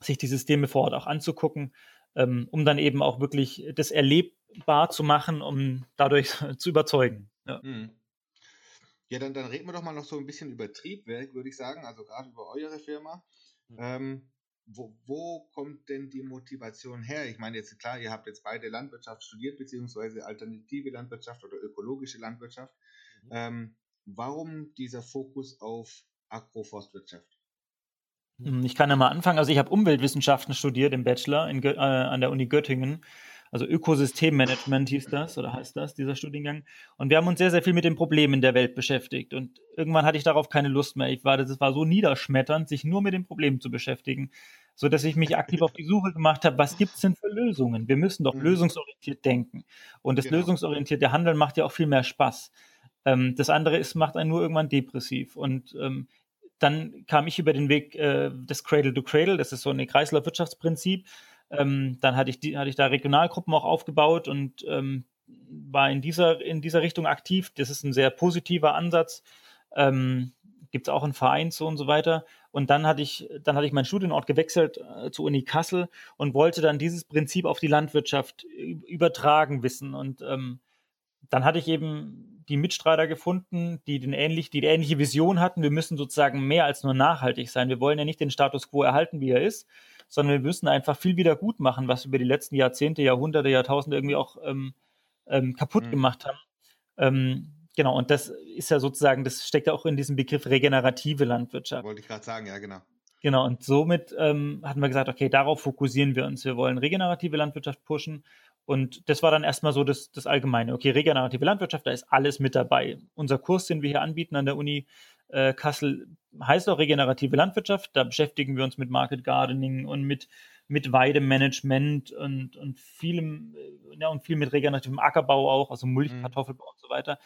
S3: sich die Systeme vor Ort auch anzugucken, ähm, um dann eben auch wirklich das erlebbar zu machen, um dadurch zu überzeugen. Ja. Mhm.
S2: Ja, dann, dann reden wir doch mal noch so ein bisschen über Triebwerk, würde ich sagen, also gerade über eure Firma. Mhm. Ähm, wo, wo kommt denn die Motivation her? Ich meine jetzt klar, ihr habt jetzt beide Landwirtschaft studiert, beziehungsweise alternative Landwirtschaft oder ökologische Landwirtschaft. Mhm. Ähm, warum dieser Fokus auf Agroforstwirtschaft?
S3: Hm, ich kann ja mal anfangen. Also ich habe Umweltwissenschaften studiert im Bachelor in, äh, an der Uni Göttingen. Also Ökosystemmanagement hieß das oder heißt das, dieser Studiengang. Und wir haben uns sehr, sehr viel mit den Problemen der Welt beschäftigt. Und irgendwann hatte ich darauf keine Lust mehr. Ich war, das war so niederschmetternd, sich nur mit den Problemen zu beschäftigen, so dass ich mich aktiv auf die Suche gemacht habe, was gibt es denn für Lösungen? Wir müssen doch mhm. lösungsorientiert denken. Und das genau. lösungsorientierte Handeln macht ja auch viel mehr Spaß. Ähm, das andere ist, macht einen nur irgendwann depressiv. Und ähm, dann kam ich über den Weg äh, des Cradle to Cradle, das ist so ein Kreislaufwirtschaftsprinzip. Ähm, dann hatte ich, die, hatte ich da Regionalgruppen auch aufgebaut und ähm, war in dieser, in dieser Richtung aktiv. Das ist ein sehr positiver Ansatz. Ähm, Gibt es auch einen Verein so und so weiter. Und dann hatte ich, dann hatte ich meinen Studienort gewechselt äh, zur Uni Kassel und wollte dann dieses Prinzip auf die Landwirtschaft übertragen wissen. Und ähm, dann hatte ich eben die Mitstreiter gefunden, die, den ähnlich, die, die ähnliche Vision hatten. Wir müssen sozusagen mehr als nur nachhaltig sein. Wir wollen ja nicht den Status quo erhalten, wie er ist, sondern wir müssen einfach viel wieder gut machen, was wir über die letzten Jahrzehnte, Jahrhunderte, Jahrtausende irgendwie auch ähm, ähm, kaputt mhm. gemacht haben. Ähm, genau, und das ist ja sozusagen, das steckt ja auch in diesem Begriff regenerative Landwirtschaft.
S2: Wollte ich gerade sagen, ja, genau.
S3: Genau, und somit ähm, hatten wir gesagt, okay, darauf fokussieren wir uns. Wir wollen regenerative Landwirtschaft pushen. Und das war dann erstmal so das, das Allgemeine. Okay, regenerative Landwirtschaft, da ist alles mit dabei. Unser Kurs, den wir hier anbieten an der Uni, äh, Kassel heißt auch regenerative Landwirtschaft. Da beschäftigen wir uns mit Market Gardening und mit, mit Weidemanagement und, und vielem, äh, ja, und viel mit regenerativem Ackerbau auch, also Mulch, mhm. Kartoffelbau und so weiter.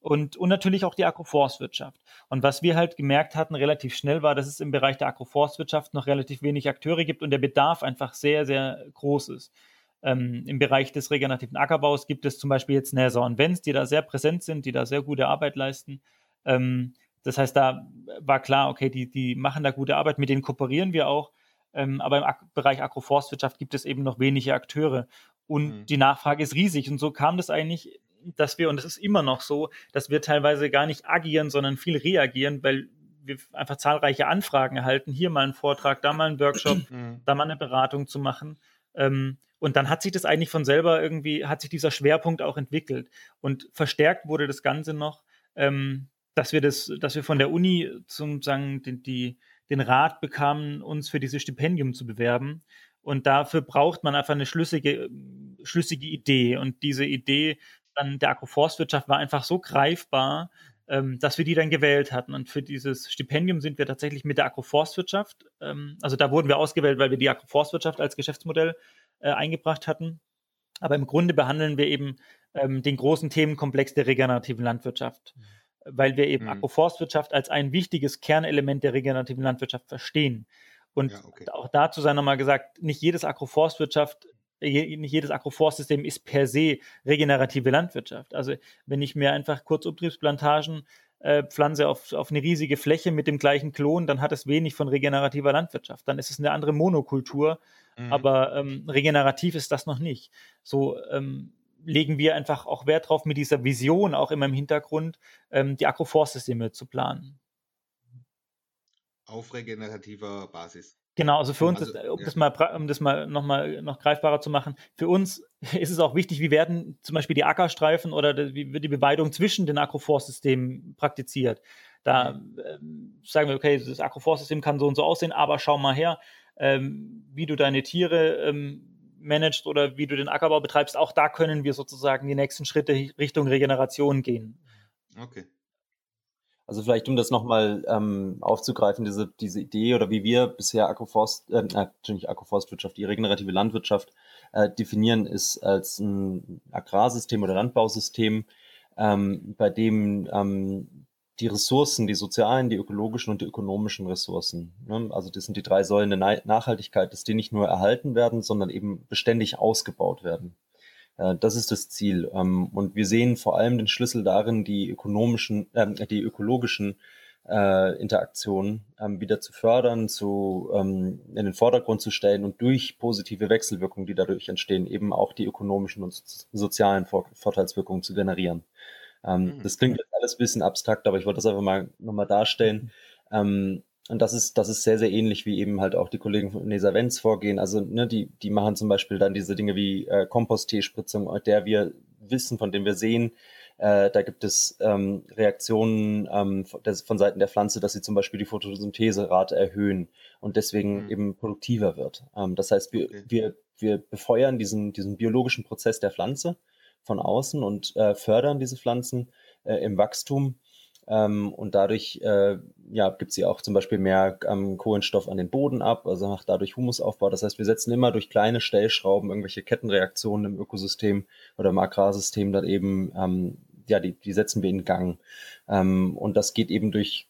S3: Und, und natürlich auch die Agroforstwirtschaft. Und was wir halt gemerkt hatten relativ schnell war, dass es im Bereich der Agroforstwirtschaft noch relativ wenig Akteure gibt und der Bedarf einfach sehr, sehr groß ist. Ähm, Im Bereich des regenerativen Ackerbaus gibt es zum Beispiel jetzt Näser und Wenz, die da sehr präsent sind, die da sehr gute Arbeit leisten. Ähm, das heißt, da war klar, okay, die, die machen da gute Arbeit, mit denen kooperieren wir auch. Ähm, aber im Ak Bereich Agroforstwirtschaft gibt es eben noch wenige Akteure. Und mhm. die Nachfrage ist riesig. Und so kam das eigentlich, dass wir, und das ist immer noch so, dass wir teilweise gar nicht agieren, sondern viel reagieren, weil wir einfach zahlreiche Anfragen erhalten, hier mal einen Vortrag, da mal einen Workshop, mhm. da mal eine Beratung zu machen. Ähm, und dann hat sich das eigentlich von selber irgendwie, hat sich dieser Schwerpunkt auch entwickelt. Und verstärkt wurde das Ganze noch ähm, dass wir das, dass wir von der Uni sozusagen den, die, den Rat bekamen, uns für dieses Stipendium zu bewerben. Und dafür braucht man einfach eine schlüssige, schlüssige Idee. Und diese Idee dann der Agroforstwirtschaft war einfach so greifbar, ähm, dass wir die dann gewählt hatten. Und für dieses Stipendium sind wir tatsächlich mit der Agroforstwirtschaft, ähm, also da wurden wir ausgewählt, weil wir die Agroforstwirtschaft als Geschäftsmodell äh, eingebracht hatten. Aber im Grunde behandeln wir eben ähm, den großen Themenkomplex der regenerativen Landwirtschaft, mhm. Weil wir eben mhm. Agroforstwirtschaft als ein wichtiges Kernelement der regenerativen Landwirtschaft verstehen. Und ja, okay. auch dazu sei nochmal gesagt, nicht jedes Agroforstwirtschaft nicht jedes Agroforstsystem ist per se regenerative Landwirtschaft. Also wenn ich mir einfach Kurzumtriebsplantagen äh, pflanze auf, auf eine riesige Fläche mit dem gleichen Klon, dann hat es wenig von regenerativer Landwirtschaft. Dann ist es eine andere Monokultur, mhm. aber ähm, regenerativ ist das noch nicht. So ähm, legen wir einfach auch Wert drauf, mit dieser Vision auch immer im Hintergrund ähm, die Agroforstsysteme zu planen.
S2: Auf regenerativer Basis.
S3: Genau, also für uns, also, ist, um, ja. das mal, um das mal nochmal noch greifbarer zu machen, für uns ist es auch wichtig, wie werden zum Beispiel die Ackerstreifen oder wie wird die Beweidung zwischen den Agroforstsystemen praktiziert. Da ähm, sagen wir, okay, das Agroforstsystem kann so und so aussehen, aber schau mal her, ähm, wie du deine Tiere ähm, managst oder wie du den Ackerbau betreibst, auch da können wir sozusagen die nächsten Schritte Richtung Regeneration gehen.
S2: Okay.
S4: Also vielleicht, um das nochmal ähm, aufzugreifen, diese, diese Idee oder wie wir bisher Agroforst, äh, natürlich Agroforstwirtschaft, die regenerative Landwirtschaft äh, definieren, ist als ein Agrarsystem oder Landbausystem, ähm, bei dem ähm, die Ressourcen, die sozialen, die ökologischen und die ökonomischen Ressourcen. Ne? Also das sind die drei Säulen der Nachhaltigkeit, dass die nicht nur erhalten werden, sondern eben beständig ausgebaut werden. Äh, das ist das Ziel. Ähm, und wir sehen vor allem den Schlüssel darin, die ökonomischen, äh, die ökologischen äh, Interaktionen ähm, wieder zu fördern, zu ähm, in den Vordergrund zu stellen und durch positive Wechselwirkungen, die dadurch entstehen, eben auch die ökonomischen und sozialen Vor Vorteilswirkungen zu generieren. Ähm, mhm. Das klingt jetzt alles ein bisschen abstrakt, aber ich wollte das einfach mal nochmal darstellen. Ähm, und das ist, das ist sehr, sehr ähnlich, wie eben halt auch die Kollegen von Nesa Wenz vorgehen. Also, ne, die, die machen zum Beispiel dann diese Dinge wie äh, Kompost-Teespritzung, der wir wissen, von dem wir sehen, äh, da gibt es ähm, Reaktionen ähm, von Seiten der Pflanze, dass sie zum Beispiel die Photosyntheserate erhöhen und deswegen mhm. eben produktiver wird. Ähm, das heißt, wir, okay. wir, wir befeuern diesen, diesen biologischen Prozess der Pflanze von außen und äh, fördern diese Pflanzen äh, im Wachstum. Ähm, und dadurch äh, ja, gibt sie auch zum Beispiel mehr ähm, Kohlenstoff an den Boden ab, also macht dadurch Humusaufbau. Das heißt, wir setzen immer durch kleine Stellschrauben irgendwelche Kettenreaktionen im Ökosystem oder im Agrarsystem dann eben, ähm, ja, die, die setzen wir in Gang. Ähm, und das geht eben durch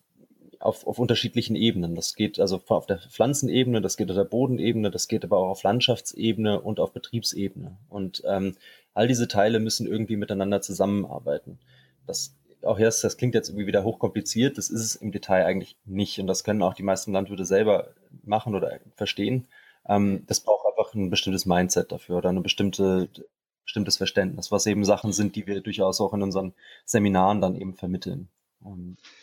S4: auf, auf unterschiedlichen Ebenen. Das geht also auf der Pflanzenebene, das geht auf der Bodenebene, das geht aber auch auf Landschaftsebene und auf Betriebsebene. Und ähm, all diese Teile müssen irgendwie miteinander zusammenarbeiten. Das auch erst, das klingt jetzt irgendwie wieder hochkompliziert, das ist es im Detail eigentlich nicht. Und das können auch die meisten Landwirte selber machen oder verstehen. Ähm, das braucht einfach ein bestimmtes Mindset dafür oder eine bestimmte bestimmtes Verständnis, was eben Sachen sind, die wir durchaus auch in unseren Seminaren dann eben vermitteln.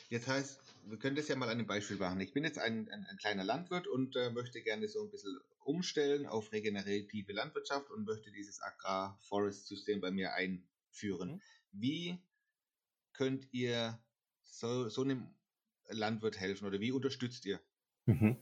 S2: Jetzt heißt, wir können das ja mal an einem Beispiel machen. Ich bin jetzt ein, ein, ein kleiner Landwirt und äh, möchte gerne so ein bisschen umstellen auf regenerative Landwirtschaft und möchte dieses Agrar-Forest-System bei mir einführen. Mhm. Wie könnt ihr so, so einem Landwirt helfen oder wie unterstützt ihr?
S4: Mhm.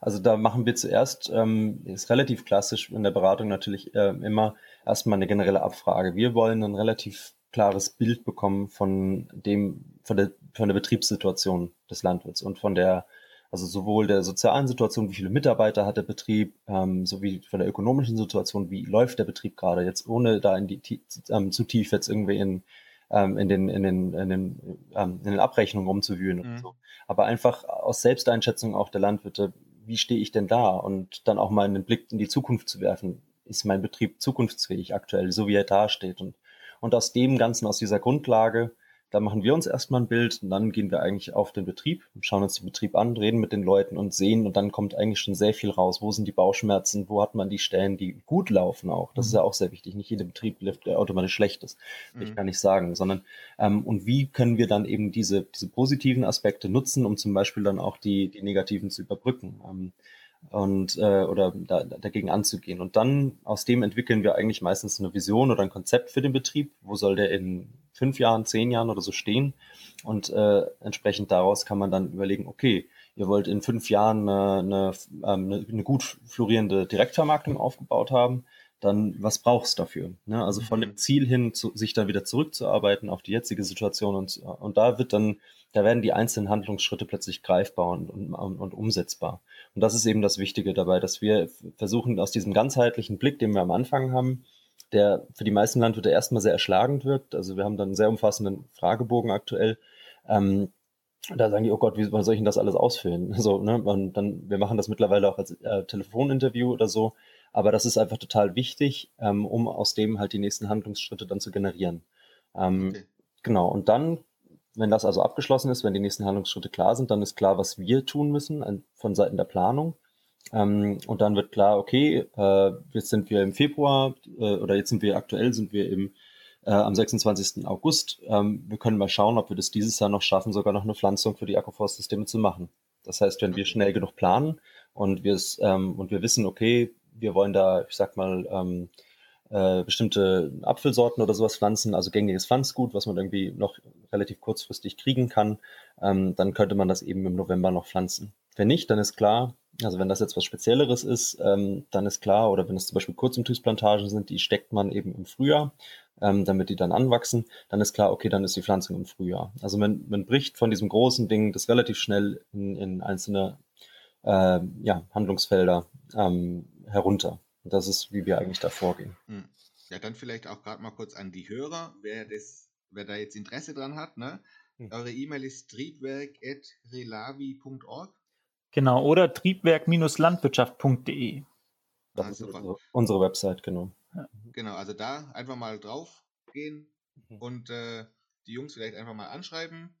S4: Also da machen wir zuerst, ähm, ist relativ klassisch in der Beratung natürlich äh, immer erstmal eine generelle Abfrage. Wir wollen ein relativ klares Bild bekommen von dem, von der, von der Betriebssituation des Landwirts und von der, also sowohl der sozialen Situation, wie viele Mitarbeiter hat der Betrieb, ähm, sowie von der ökonomischen Situation, wie läuft der Betrieb gerade, jetzt ohne da in die ähm, zu tief jetzt irgendwie in ähm, in, den, in, den, in, den, ähm, in den Abrechnungen rumzuwühlen mhm. und so. Aber einfach aus Selbsteinschätzung auch der Landwirte, wie stehe ich denn da? Und dann auch mal einen Blick in die Zukunft zu werfen. Ist mein Betrieb zukunftsfähig aktuell, so wie er dasteht? Und, und aus dem Ganzen, aus dieser Grundlage, da machen wir uns erstmal ein Bild und dann gehen wir eigentlich auf den Betrieb, schauen uns den Betrieb an, reden mit den Leuten und sehen und dann kommt eigentlich schon sehr viel raus. Wo sind die Bauchschmerzen? Wo hat man die Stellen, die gut laufen auch? Das mhm. ist ja auch sehr wichtig. Nicht jeder Betrieb läuft der automatisch schlecht ist. Mhm. Ich kann nicht sagen, sondern ähm, und wie können wir dann eben diese, diese positiven Aspekte nutzen, um zum Beispiel dann auch die, die negativen zu überbrücken? Ähm, und äh, oder da, dagegen anzugehen. Und dann aus dem entwickeln wir eigentlich meistens eine Vision oder ein Konzept für den Betrieb. Wo soll der in fünf Jahren, zehn Jahren oder so stehen? Und äh, entsprechend daraus kann man dann überlegen, okay, ihr wollt in fünf Jahren eine, eine, ähm, eine, eine gut florierende Direktvermarktung aufgebaut haben, dann was brauchst du dafür? Ne? Also von dem mhm. Ziel hin, zu, sich dann wieder zurückzuarbeiten auf die jetzige Situation und, und da wird dann, da werden die einzelnen Handlungsschritte plötzlich greifbar und, und, und umsetzbar. Und das ist eben das Wichtige dabei, dass wir versuchen, aus diesem ganzheitlichen Blick, den wir am Anfang haben, der für die meisten Landwirte erstmal sehr erschlagend wirkt. Also wir haben dann einen sehr umfassenden Fragebogen aktuell. Ähm, da sagen die, oh Gott, wie soll ich denn das alles ausfüllen? So, ne? Und dann, wir machen das mittlerweile auch als äh, Telefoninterview oder so. Aber das ist einfach total wichtig, ähm, um aus dem halt die nächsten Handlungsschritte dann zu generieren. Ähm, okay. Genau. Und dann, wenn das also abgeschlossen ist, wenn die nächsten Handlungsschritte klar sind, dann ist klar, was wir tun müssen an, von Seiten der Planung. Ähm, und dann wird klar, okay, äh, jetzt sind wir im Februar äh, oder jetzt sind wir aktuell, sind wir im äh, am 26. August. Ähm, wir können mal schauen, ob wir das dieses Jahr noch schaffen, sogar noch eine Pflanzung für die Agroforstsysteme zu machen. Das heißt, wenn wir schnell genug planen und ähm, und wir wissen, okay, wir wollen da, ich sag mal, ähm, äh, bestimmte Apfelsorten oder sowas pflanzen, also gängiges Pflanzgut, was man irgendwie noch relativ kurzfristig kriegen kann, ähm, dann könnte man das eben im November noch pflanzen. Wenn nicht, dann ist klar, also wenn das jetzt was Spezielleres ist, ähm, dann ist klar, oder wenn es zum Beispiel Kurzumtriebsplantagen sind, die steckt man eben im Frühjahr, ähm, damit die dann anwachsen, dann ist klar, okay, dann ist die Pflanzung im Frühjahr. Also man, man bricht von diesem großen Ding das relativ schnell in, in einzelne äh, ja, Handlungsfelder ähm, herunter. Und das ist, wie wir eigentlich da vorgehen. Hm.
S2: Ja, dann vielleicht auch gerade mal kurz an die Hörer, wer das, wer da jetzt Interesse dran hat, ne? Hm. Eure E-Mail ist triebwerk.relavi.org.
S3: Genau, oder triebwerk-landwirtschaft.de.
S4: Das ah, ist unsere, unsere, Website, genau.
S2: Ja. Genau, also da einfach mal drauf gehen mhm. und äh, die Jungs vielleicht einfach mal anschreiben.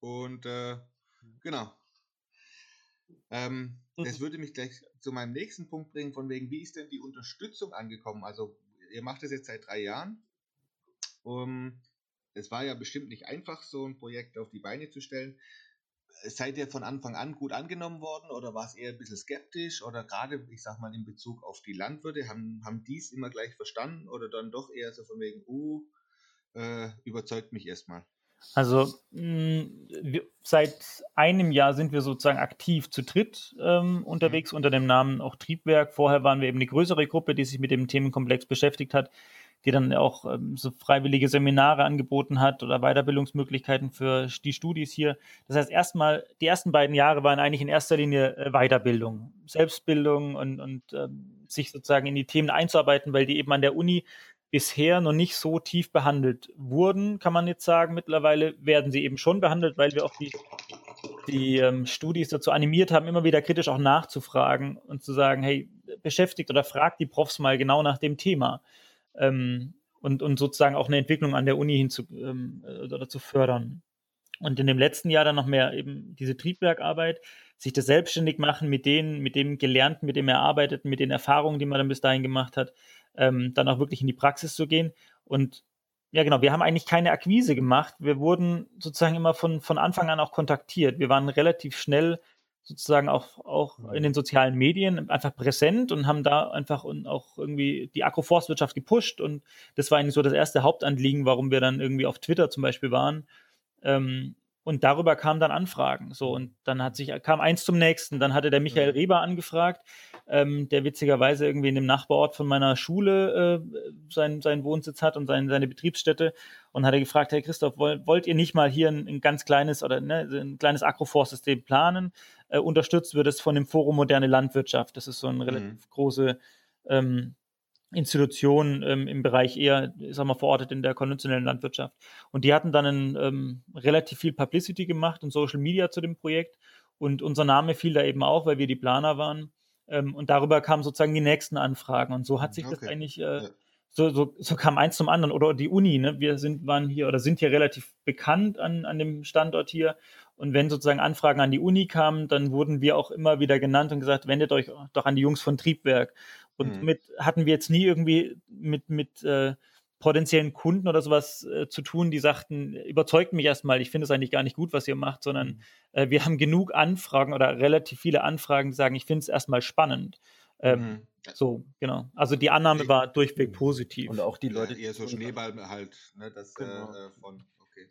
S2: Und äh, genau. Ähm, mhm. Das würde mich gleich zu meinem nächsten Punkt bringen, von wegen, wie ist denn die Unterstützung angekommen? Also, ihr macht das jetzt seit drei Jahren. Um, es war ja bestimmt nicht einfach, so ein Projekt auf die Beine zu stellen seid ihr von Anfang an gut angenommen worden oder war es eher ein bisschen skeptisch oder gerade, ich sag mal, in Bezug auf die Landwirte, haben, haben die es immer gleich verstanden oder dann doch eher so von wegen, uh, äh, überzeugt mich erstmal?
S3: Also mh, wir, seit einem Jahr sind wir sozusagen aktiv zu dritt ähm, unterwegs mhm. unter dem Namen auch Triebwerk. Vorher waren wir eben eine größere Gruppe, die sich mit dem Themenkomplex beschäftigt hat die dann auch ähm, so freiwillige Seminare angeboten hat oder Weiterbildungsmöglichkeiten für die Studis hier. Das heißt, erstmal, die ersten beiden Jahre waren eigentlich in erster Linie äh, Weiterbildung, Selbstbildung und, und ähm, sich sozusagen in die Themen einzuarbeiten, weil die eben an der Uni bisher noch nicht so tief behandelt wurden, kann man jetzt sagen. Mittlerweile werden sie eben schon behandelt, weil wir auch die, die ähm, Studis dazu animiert haben, immer wieder kritisch auch nachzufragen und zu sagen, hey, beschäftigt oder fragt die Profs mal genau nach dem Thema ähm, und, und sozusagen auch eine Entwicklung an der Uni hin zu, ähm, äh, oder zu fördern. Und in dem letzten Jahr dann noch mehr eben diese Triebwerkarbeit, sich das selbstständig machen mit denen, mit dem Gelernten, mit dem er arbeitet, mit den Erfahrungen, die man dann bis dahin gemacht hat, ähm, dann auch wirklich in die Praxis zu gehen. Und ja, genau, wir haben eigentlich keine Akquise gemacht. Wir wurden sozusagen immer von, von Anfang an auch kontaktiert. Wir waren relativ schnell sozusagen auch, auch in den sozialen Medien einfach präsent und haben da einfach und auch irgendwie die Agroforstwirtschaft gepusht und das war eigentlich so das erste Hauptanliegen, warum wir dann irgendwie auf Twitter zum Beispiel waren. Ähm, und darüber kamen dann Anfragen. So, und dann hat sich, kam eins zum nächsten. Dann hatte der Michael mhm. Reber angefragt, ähm, der witzigerweise irgendwie in dem Nachbarort von meiner Schule äh, sein, seinen Wohnsitz hat und sein, seine Betriebsstätte. Und hat er gefragt, Herr Christoph, wollt, wollt ihr nicht mal hier ein, ein ganz kleines oder ne, ein kleines Agroforstsystem planen? Äh, unterstützt wird es von dem Forum Moderne Landwirtschaft. Das ist so eine mhm. relativ mhm. große ähm, Institutionen ähm, im Bereich eher, ich sag mal, verortet in der konventionellen Landwirtschaft. Und die hatten dann einen, ähm, relativ viel Publicity gemacht und Social Media zu dem Projekt. Und unser Name fiel da eben auch, weil wir die Planer waren. Ähm, und darüber kamen sozusagen die nächsten Anfragen. Und so hat sich okay. das eigentlich, äh, ja. so, so, so kam eins zum anderen. Oder die Uni, ne? Wir sind, waren hier oder sind hier relativ bekannt an, an dem Standort hier. Und wenn sozusagen Anfragen an die Uni kamen, dann wurden wir auch immer wieder genannt und gesagt, wendet euch doch an die Jungs von Triebwerk. Und mhm. mit hatten wir jetzt nie irgendwie mit, mit äh, potenziellen Kunden oder sowas äh, zu tun, die sagten, überzeugt mich erstmal, ich finde es eigentlich gar nicht gut, was ihr macht, sondern mhm. äh, wir haben genug Anfragen oder relativ viele Anfragen, die sagen, ich finde es erstmal spannend. Ähm, mhm. So, genau. Also die Annahme war durchweg positiv.
S2: Und auch die Leute. Ja, eher so Schneeball halt, ne, das äh, genau. äh, von, okay.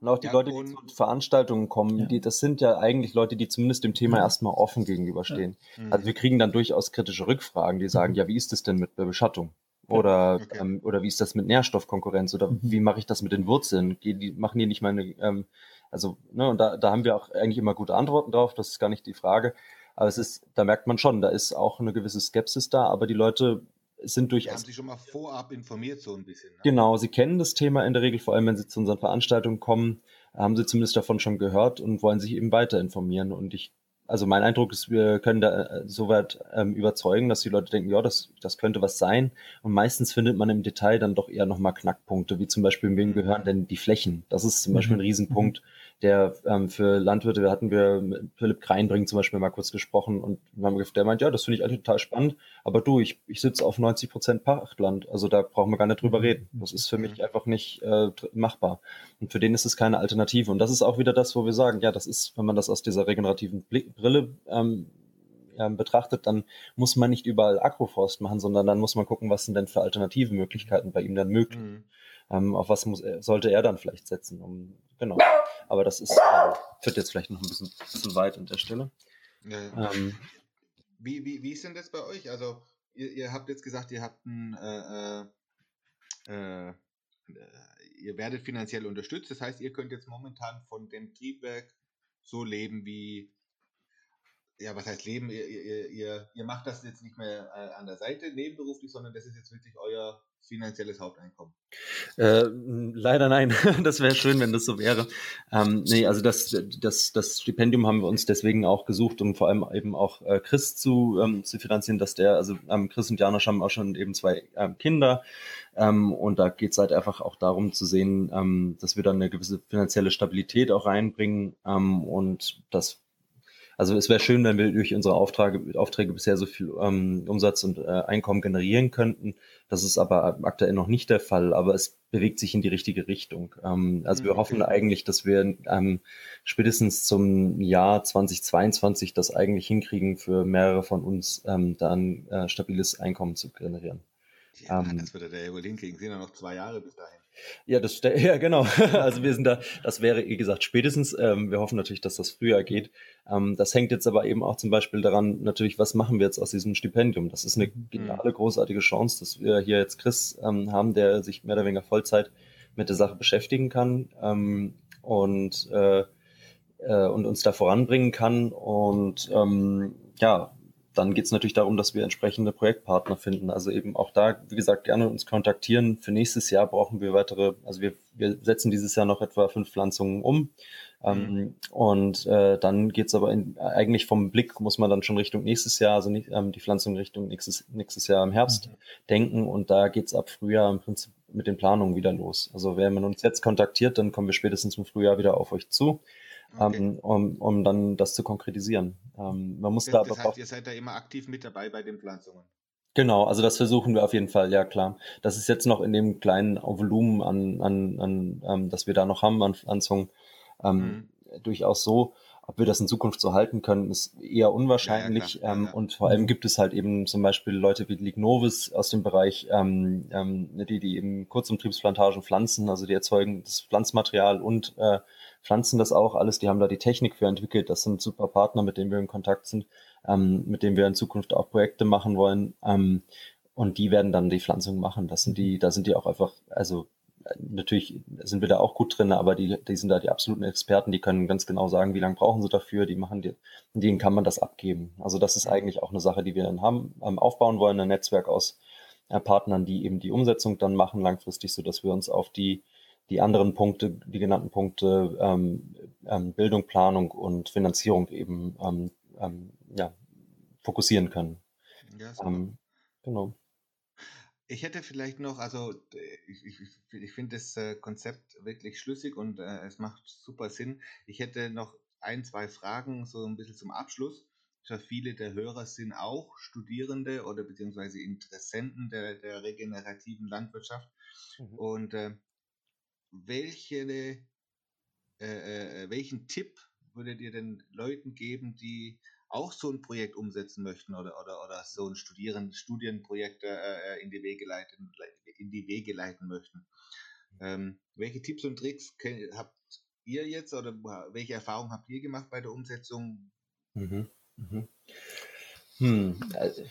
S4: Und auch die ja, Leute, die zu Veranstaltungen kommen, ja. die, das sind ja eigentlich Leute, die zumindest dem Thema erstmal offen gegenüberstehen. Mhm. Also wir kriegen dann durchaus kritische Rückfragen, die sagen, mhm. ja, wie ist das denn mit der Beschattung? Oder, okay. ähm, oder wie ist das mit Nährstoffkonkurrenz? Oder mhm. wie mache ich das mit den Wurzeln? Die, die machen die nicht meine, ähm, also, ne, und da, da haben wir auch eigentlich immer gute Antworten drauf, das ist gar nicht die Frage. Aber es ist, da merkt man schon, da ist auch eine gewisse Skepsis da, aber die Leute sind.
S2: Die haben sich schon mal vorab informiert, so ein bisschen. Ne?
S4: Genau, sie kennen das Thema in der Regel, vor allem wenn sie zu unseren Veranstaltungen kommen, haben sie zumindest davon schon gehört und wollen sich eben weiter informieren. Und ich, also mein Eindruck ist, wir können da äh, soweit ähm, überzeugen, dass die Leute denken, ja, das, das könnte was sein. Und meistens findet man im Detail dann doch eher nochmal Knackpunkte, wie zum Beispiel, wem mhm. gehören denn die Flächen? Das ist zum Beispiel ein mhm. Riesenpunkt. Mhm der ähm, für Landwirte, da hatten wir mit Philipp Kreinbring zum Beispiel mal kurz gesprochen und der meint, ja, das finde ich eigentlich total spannend, aber du, ich, ich sitze auf 90 Prozent Pachtland, also da brauchen wir gar nicht drüber reden. Das ist für mich einfach nicht äh, machbar. Und für den ist es keine Alternative. Und das ist auch wieder das, wo wir sagen, ja, das ist, wenn man das aus dieser regenerativen Brille ähm, betrachtet, dann muss man nicht überall Agroforst machen, sondern dann muss man gucken, was sind denn für alternative Möglichkeiten bei ihm dann möglich. Mhm. Ähm, auf was muss, sollte er dann vielleicht setzen, um genau. Aber das ist, äh, führt jetzt vielleicht noch ein bisschen zu weit an der Stelle.
S2: Ja. Ähm, wie, wie, wie ist denn das bei euch? Also, ihr, ihr habt jetzt gesagt, ihr habt ein, äh, äh, äh, ihr werdet finanziell unterstützt. Das heißt, ihr könnt jetzt momentan von dem Triebwerk so leben wie, ja, was heißt leben? Ihr, ihr, ihr, ihr macht das jetzt nicht mehr äh, an der Seite nebenberuflich, sondern das ist jetzt wirklich euer finanzielles Haupteinkommen?
S4: Äh, leider nein. Das wäre schön, wenn das so wäre. Ähm, nee, also das, das, das Stipendium haben wir uns deswegen auch gesucht, um vor allem eben auch äh, Chris zu, ähm, zu finanzieren, dass der, also ähm, Chris und Janosch haben auch schon eben zwei ähm, Kinder. Ähm, und da geht es halt einfach auch darum zu sehen, ähm, dass wir dann eine gewisse finanzielle Stabilität auch reinbringen ähm, und das also es wäre schön, wenn wir durch unsere Aufträge, Aufträge bisher so viel ähm, Umsatz und äh, Einkommen generieren könnten. Das ist aber aktuell noch nicht der Fall, aber es bewegt sich in die richtige Richtung. Ähm, also wir mhm, okay. hoffen eigentlich, dass wir ähm, spätestens zum Jahr 2022 das eigentlich hinkriegen, für mehrere von uns ähm, dann äh, stabiles Einkommen zu generieren.
S2: Ja, ähm, das würde der wohl hinkriegen. Sind ja noch zwei Jahre bis dahin.
S4: Ja, das ja genau. Also wir sind da, das wäre, wie gesagt, spätestens. Ähm, wir hoffen natürlich, dass das früher geht. Ähm, das hängt jetzt aber eben auch zum Beispiel daran, natürlich, was machen wir jetzt aus diesem Stipendium? Das ist eine mhm. geniale, großartige Chance, dass wir hier jetzt Chris ähm, haben, der sich mehr oder weniger Vollzeit mit der Sache beschäftigen kann ähm, und, äh, äh, und uns da voranbringen kann. Und ähm, ja, dann geht es natürlich darum, dass wir entsprechende Projektpartner finden. Also eben auch da, wie gesagt, gerne uns kontaktieren. Für nächstes Jahr brauchen wir weitere, also wir, wir setzen dieses Jahr noch etwa fünf Pflanzungen um. Ähm, mhm. Und äh, dann geht es aber in, eigentlich vom Blick, muss man dann schon Richtung nächstes Jahr, also nicht, ähm, die Pflanzung Richtung nächstes, nächstes Jahr im Herbst mhm. denken. Und da geht es ab Frühjahr im Prinzip mit den Planungen wieder los. Also wenn man uns jetzt kontaktiert, dann kommen wir spätestens im Frühjahr wieder auf euch zu. Okay. Ähm, um, um dann das zu konkretisieren. Ähm, man muss
S2: das,
S4: da
S2: das heißt, ihr seid da immer aktiv mit dabei bei den Pflanzungen.
S4: Genau, also das versuchen wir auf jeden Fall, ja klar. Das ist jetzt noch in dem kleinen Volumen an, an, an ähm, das wir da noch haben an Pflanzungen, ähm, mhm. durchaus so. Ob wir das in Zukunft so halten können, ist eher unwahrscheinlich. Ja, ja, ähm, ja, und vor allem gibt es halt eben zum Beispiel Leute wie Lignovis aus dem Bereich, ähm, ähm, die, die eben Kurzumtriebsplantagen pflanzen, also die erzeugen das Pflanzmaterial und äh, pflanzen das auch alles. Die haben da die Technik für entwickelt. Das sind super Partner, mit denen wir in Kontakt sind, ähm, mit denen wir in Zukunft auch Projekte machen wollen. Ähm, und die werden dann die Pflanzung machen. Das sind die, da sind die auch einfach, also natürlich sind wir da auch gut drin, aber die, die sind da die absoluten Experten, die können ganz genau sagen, wie lange brauchen sie dafür, die machen die, denen kann man das abgeben. Also das ist eigentlich auch eine Sache, die wir dann haben, ähm, aufbauen wollen, ein Netzwerk aus äh, Partnern, die eben die Umsetzung dann machen langfristig, so dass wir uns auf die die anderen Punkte, die genannten Punkte, ähm, ähm, Bildung, Planung und Finanzierung eben ähm, ähm, ja, fokussieren können. Ja, ähm, genau.
S2: Ich hätte vielleicht noch, also ich, ich, ich finde das äh, Konzept wirklich schlüssig und äh, es macht super Sinn. Ich hätte noch ein, zwei Fragen so ein bisschen zum Abschluss. Für viele der Hörer sind auch Studierende oder beziehungsweise Interessenten der, der regenerativen Landwirtschaft. Mhm. Und äh, welche, äh, äh, welchen Tipp würdet ihr den Leuten geben, die auch so ein Projekt umsetzen möchten oder, oder, oder so ein Studieren, Studienprojekt äh, in, die Wege leiten, in die Wege leiten möchten? Ähm, welche Tipps und Tricks habt ihr jetzt oder welche Erfahrungen habt ihr gemacht bei der Umsetzung? Mhm. Mhm.
S4: Hm. Also,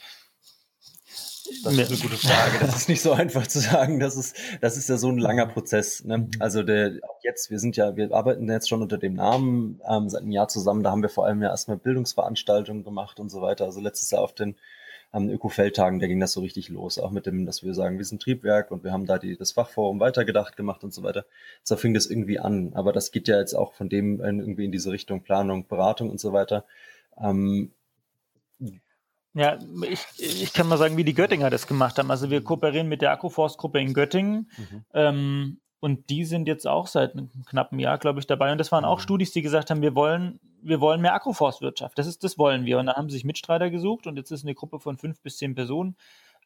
S4: das ist eine gute Frage. Das ist nicht so einfach zu sagen. Das ist, das ist ja so ein langer Prozess. Ne? Mhm. Also der, jetzt, wir sind ja, wir arbeiten jetzt schon unter dem Namen ähm, seit einem Jahr zusammen. Da haben wir vor allem ja erstmal Bildungsveranstaltungen gemacht und so weiter. Also letztes Jahr auf den ähm, Öko-Feldtagen, da ging das so richtig los. Auch mit dem, dass wir sagen, wir sind Triebwerk und wir haben da die, das Fachforum weitergedacht gemacht und so weiter. So fing das irgendwie an. Aber das geht ja jetzt auch von dem irgendwie in diese Richtung Planung, Beratung und so weiter. Ähm,
S3: ja, ich, ich kann mal sagen, wie die Göttinger das gemacht haben. Also wir kooperieren mit der Akkuforst-Gruppe in Göttingen. Mhm. Ähm, und die sind jetzt auch seit einem knappen Jahr, glaube ich, dabei. Und das waren auch mhm. Studis, die gesagt haben, wir wollen, wir wollen mehr Agroforstwirtschaft. Das ist, das wollen wir. Und da haben sie sich Mitstreiter gesucht und jetzt ist eine Gruppe von fünf bis zehn Personen,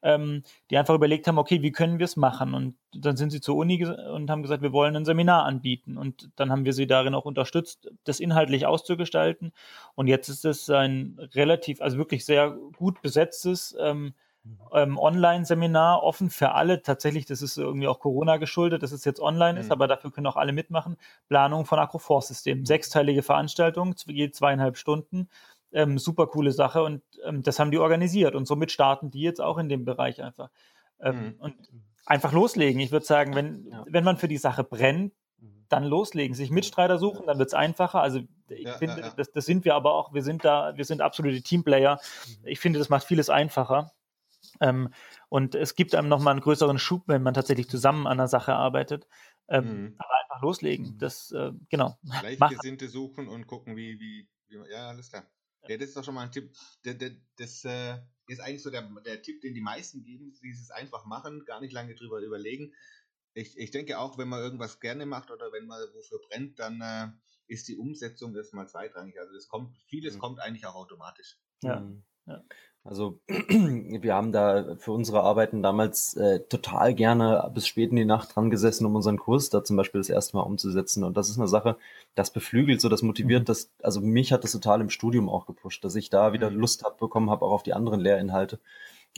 S3: ähm, die einfach überlegt haben, okay, wie können wir es machen? Und dann sind sie zur Uni und haben gesagt, wir wollen ein Seminar anbieten. Und dann haben wir sie darin auch unterstützt, das inhaltlich auszugestalten. Und jetzt ist es ein relativ, also wirklich sehr gut besetztes ähm, ähm, Online-Seminar, offen für alle. Tatsächlich, das ist irgendwie auch Corona geschuldet, dass es jetzt online ist, mhm. aber dafür können auch alle mitmachen. Planung von Agroforce-Systemen. Sechsteilige Veranstaltung, je zweieinhalb Stunden. Ähm, super coole Sache und ähm, das haben die organisiert und somit starten die jetzt auch in dem Bereich einfach. Ähm, mhm. Und einfach loslegen. Ich würde sagen, wenn, ja. wenn man für die Sache brennt, mhm. dann loslegen, sich Mitstreiter suchen, dann wird es einfacher. Also ich ja, finde, ja, das, das, sind wir aber auch, wir sind da, wir sind absolute Teamplayer. Mhm. Ich finde, das macht vieles einfacher. Ähm, und es gibt einem nochmal einen größeren Schub, wenn man tatsächlich zusammen an der Sache arbeitet. Ähm, mhm. Aber einfach loslegen. Mhm. Das, äh, genau.
S2: Gleichgesinnte suchen und gucken, wie, wie, wie, ja, alles klar. Ja, das ist doch schon mal ein Tipp. Der, der, das äh, ist eigentlich so der, der Tipp, den die meisten geben, dieses einfach machen, gar nicht lange drüber überlegen. Ich, ich denke auch, wenn man irgendwas gerne macht oder wenn man wofür brennt, dann äh, ist die Umsetzung erstmal zweitrangig. Also das kommt, vieles mhm. kommt eigentlich auch automatisch.
S3: Ja. Mhm. ja.
S4: Also wir haben da für unsere Arbeiten damals äh, total gerne bis spät in die Nacht dran gesessen, um unseren Kurs da zum Beispiel das erste Mal umzusetzen. Und das ist eine Sache, das beflügelt, so das motiviert, mhm. das, also mich hat das total im Studium auch gepusht, dass ich da wieder mhm. Lust hab, bekommen habe, auch auf die anderen Lehrinhalte.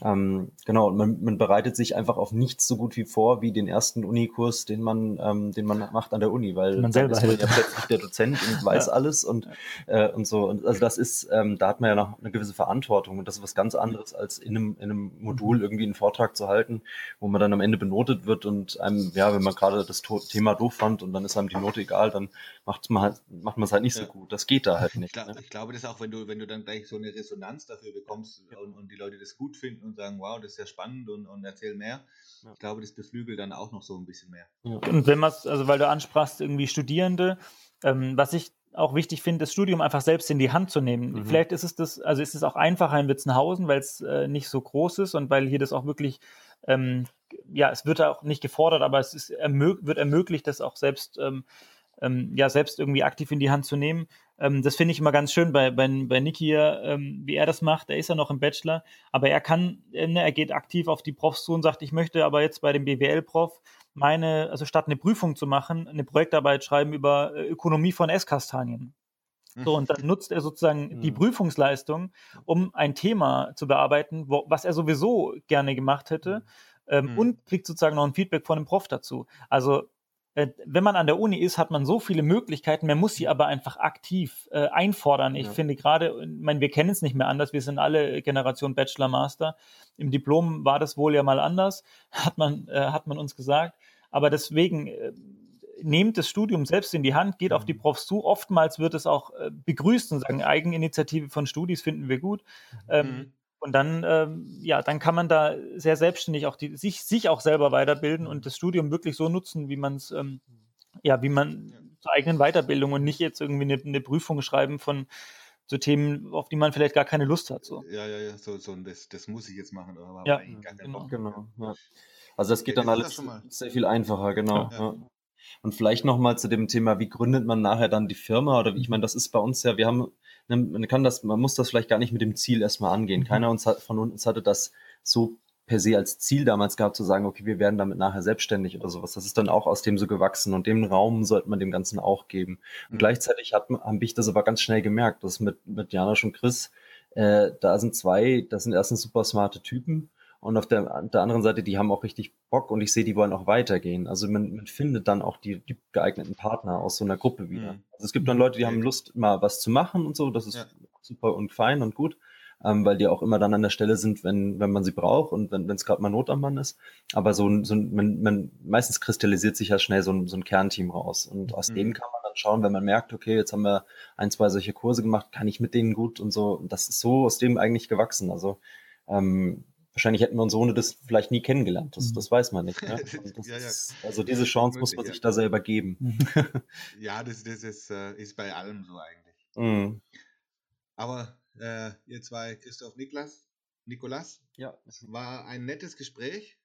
S4: Ähm, genau, und man, man bereitet sich einfach auf nichts so gut wie vor wie den ersten Unikurs, den man, ähm, den man macht an der Uni, weil
S3: man selber ist man
S4: ja plötzlich der Dozent und weiß ja. alles und, äh, und so. Und also das ist, ähm, da hat man ja noch eine gewisse Verantwortung und das ist was ganz anderes, als in einem, in einem Modul mhm. irgendwie einen Vortrag zu halten, wo man dann am Ende benotet wird und einem, ja, wenn man gerade das Thema doof fand und dann ist einem die Note egal, dann macht man halt, macht man es halt nicht ja. so gut. Das geht da halt nicht.
S2: Ich, glaub, ne? ich glaube, das auch, wenn du, wenn du dann gleich so eine Resonanz dafür bekommst und, und die Leute das gut finden und sagen, wow, das ist ja spannend und, und erzähl mehr. Ja. Ich glaube, das beflügelt dann auch noch so ein bisschen mehr.
S3: Ja. Und wenn man also weil du ansprachst, irgendwie Studierende, ähm, was ich auch wichtig finde, das Studium einfach selbst in die Hand zu nehmen. Mhm. Vielleicht ist es das, also ist es auch einfacher in Witzenhausen, weil es äh, nicht so groß ist und weil hier das auch wirklich, ähm, ja, es wird auch nicht gefordert, aber es ist ermög wird ermöglicht, das auch selbst ähm, ähm, ja selbst irgendwie aktiv in die Hand zu nehmen. Ähm, das finde ich immer ganz schön bei, bei, bei Niki hier, ähm, wie er das macht. Er ist ja noch im Bachelor, aber er kann, äh, ne, er geht aktiv auf die Profs zu und sagt, ich möchte aber jetzt bei dem BWL-Prof meine, also statt eine Prüfung zu machen, eine Projektarbeit schreiben über äh, Ökonomie von Esskastanien. So, und dann nutzt er sozusagen die mhm. Prüfungsleistung, um ein Thema zu bearbeiten, wo, was er sowieso gerne gemacht hätte, ähm, mhm. und kriegt sozusagen noch ein Feedback von dem Prof dazu. Also wenn man an der Uni ist, hat man so viele Möglichkeiten, man muss sie aber einfach aktiv äh, einfordern. Ich ja. finde gerade, ich meine, wir kennen es nicht mehr anders, wir sind alle Generation Bachelor, Master. Im Diplom war das wohl ja mal anders, hat man, äh, hat man uns gesagt. Aber deswegen, äh, nehmt das Studium selbst in die Hand, geht auf die mhm. Profs zu. Oftmals wird es auch äh, begrüßt und sagen, Eigeninitiative von Studis finden wir gut. Ähm, mhm. Und dann, ähm, ja, dann kann man da sehr selbstständig auch die, sich, sich auch selber weiterbilden und das Studium wirklich so nutzen, wie man es, ähm, ja, wie man zur eigenen Weiterbildung und nicht jetzt irgendwie eine, eine, Prüfung schreiben von so Themen, auf die man vielleicht gar keine Lust hat. So.
S2: Ja, ja, ja, so, so das, das muss ich jetzt machen,
S3: aber ja, genau.
S4: genau ja. Also das geht ja, dann alles sehr viel einfacher, genau. Ja. Und vielleicht nochmal zu dem Thema, wie gründet man nachher dann die Firma? Oder wie, ich meine, das ist bei uns ja, wir haben Ne, man kann das, man muss das vielleicht gar nicht mit dem Ziel erstmal angehen. Mhm. Keiner uns hat, von uns hatte das so per se als Ziel damals gehabt, zu sagen, okay, wir werden damit nachher selbstständig oder sowas. Das ist dann auch aus dem so gewachsen und den Raum sollte man dem Ganzen auch geben. Und mhm. gleichzeitig habe ich das aber ganz schnell gemerkt, dass mit, mit Janosch und Chris, äh, da sind zwei, das sind erstens super smarte Typen Und auf der, der anderen Seite, die haben auch richtig Bock und ich sehe, die wollen auch weitergehen. Also man, man findet dann auch die, die, geeigneten Partner aus so einer Gruppe wieder. Mhm. Also es gibt dann Leute, die haben Lust, mal was zu machen und so. Das ist ja. super und fein und gut ähm, weil die auch immer dann an der Stelle sind, wenn, wenn man sie braucht und wenn es gerade mal Not am Mann ist. Aber so, so man, man, meistens kristallisiert sich ja schnell so ein, so ein Kernteam raus. Und aus mhm. denen kann man dann schauen, wenn man merkt, okay, jetzt haben wir ein, zwei solche Kurse gemacht, kann ich mit denen gut und so. Das ist so aus dem eigentlich gewachsen. Also ähm, wahrscheinlich hätten wir uns ohne das vielleicht nie kennengelernt. Das, mhm. das weiß man nicht. Ne? ja, ja. Ist, also diese Chance muss man sich da selber geben. Mhm.
S2: ja, das, das ist, äh, ist bei allem so eigentlich. Mhm. Aber äh, ihr zwei, Christoph Niklas, Nikolas. Ja. Es war ein nettes Gespräch.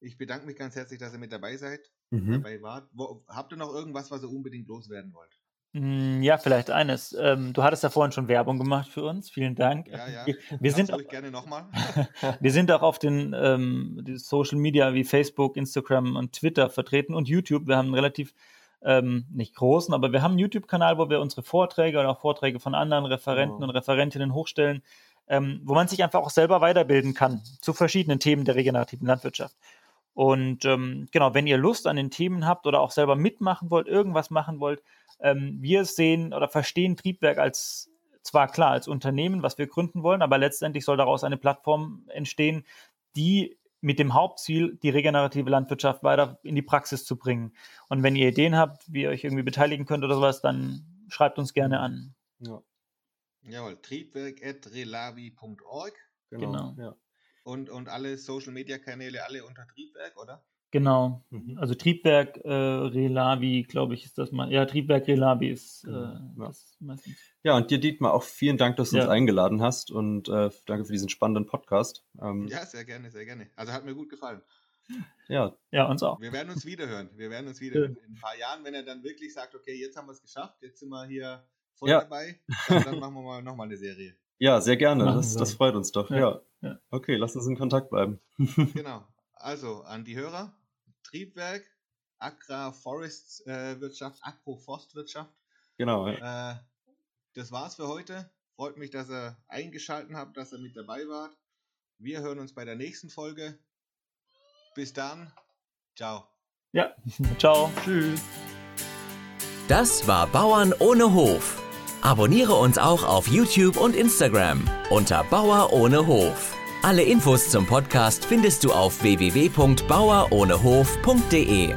S2: Ich bedanke mich ganz herzlich, dass ihr mit dabei seid, mhm. dabei wart. Wo, habt ihr noch irgendwas, was ihr unbedingt loswerden wollt?
S3: Mm, ja, vielleicht eines. Ähm, du hattest ja vorhin schon Werbung gemacht für uns. Vielen Dank. Ja, ja. Wir, wir sind auch, gerne nochmal. wir sind auch auf den ähm, Social Media wie Facebook, Instagram und Twitter vertreten und YouTube. Wir haben einen relativ ähm, nicht großen, aber wir haben einen YouTube-Kanal, wo wir unsere Vorträge oder auch Vorträge von anderen Referenten oh. und Referentinnen hochstellen, ähm, wo man sich einfach auch selber weiterbilden kann zu verschiedenen Themen der regenerativen Landwirtschaft. Und ähm, genau, wenn ihr Lust an den Themen habt oder auch selber mitmachen wollt, irgendwas machen wollt, ähm, wir sehen oder verstehen Triebwerk als zwar klar als Unternehmen, was wir gründen wollen, aber letztendlich soll daraus eine Plattform entstehen, die mit dem Hauptziel, die regenerative Landwirtschaft weiter in die Praxis zu bringen. Und wenn ihr Ideen habt, wie ihr euch irgendwie beteiligen könnt oder sowas, dann schreibt uns gerne an.
S2: Ja. Jawohl, triebwerk.relavi.org.
S3: Genau. genau.
S2: Ja. Und, und alle Social Media Kanäle alle unter Triebwerk, oder?
S3: Genau. Mhm. Also Triebwerk äh, Relavi, glaube ich, ist das mal. Ja, Triebwerk Relavi ist äh, ja. das
S4: meistens. Ja, und dir, Dietmar, auch vielen Dank, dass du ja. uns eingeladen hast und äh, danke für diesen spannenden Podcast.
S2: Ähm, ja, sehr gerne, sehr gerne. Also hat mir gut gefallen.
S3: Ja. Ja, uns auch.
S2: Wir werden uns wiederhören. Wir werden uns wieder in ein paar Jahren, wenn er dann wirklich sagt, okay, jetzt haben wir es geschafft, jetzt sind wir hier voll ja. dabei, dann, dann machen wir mal nochmal eine Serie.
S4: Ja, sehr gerne. Das, das, freut uns doch. Ja. ja. Okay, lass uns in Kontakt bleiben.
S2: genau. Also an die Hörer, Triebwerk, Agra-Forest-Wirtschaft, äh, Agroforstwirtschaft.
S4: Genau.
S2: Ja. Äh, das war's für heute. Freut mich, dass ihr eingeschaltet habt, dass ihr mit dabei wart. Wir hören uns bei der nächsten Folge. Bis dann. Ciao.
S3: Ja, ciao. Tschüss.
S1: Das war Bauern ohne Hof. Abonniere uns auch auf YouTube und Instagram unter Bauer ohne Hof. Alle Infos zum Podcast findest du auf www.bauerohnehof.de.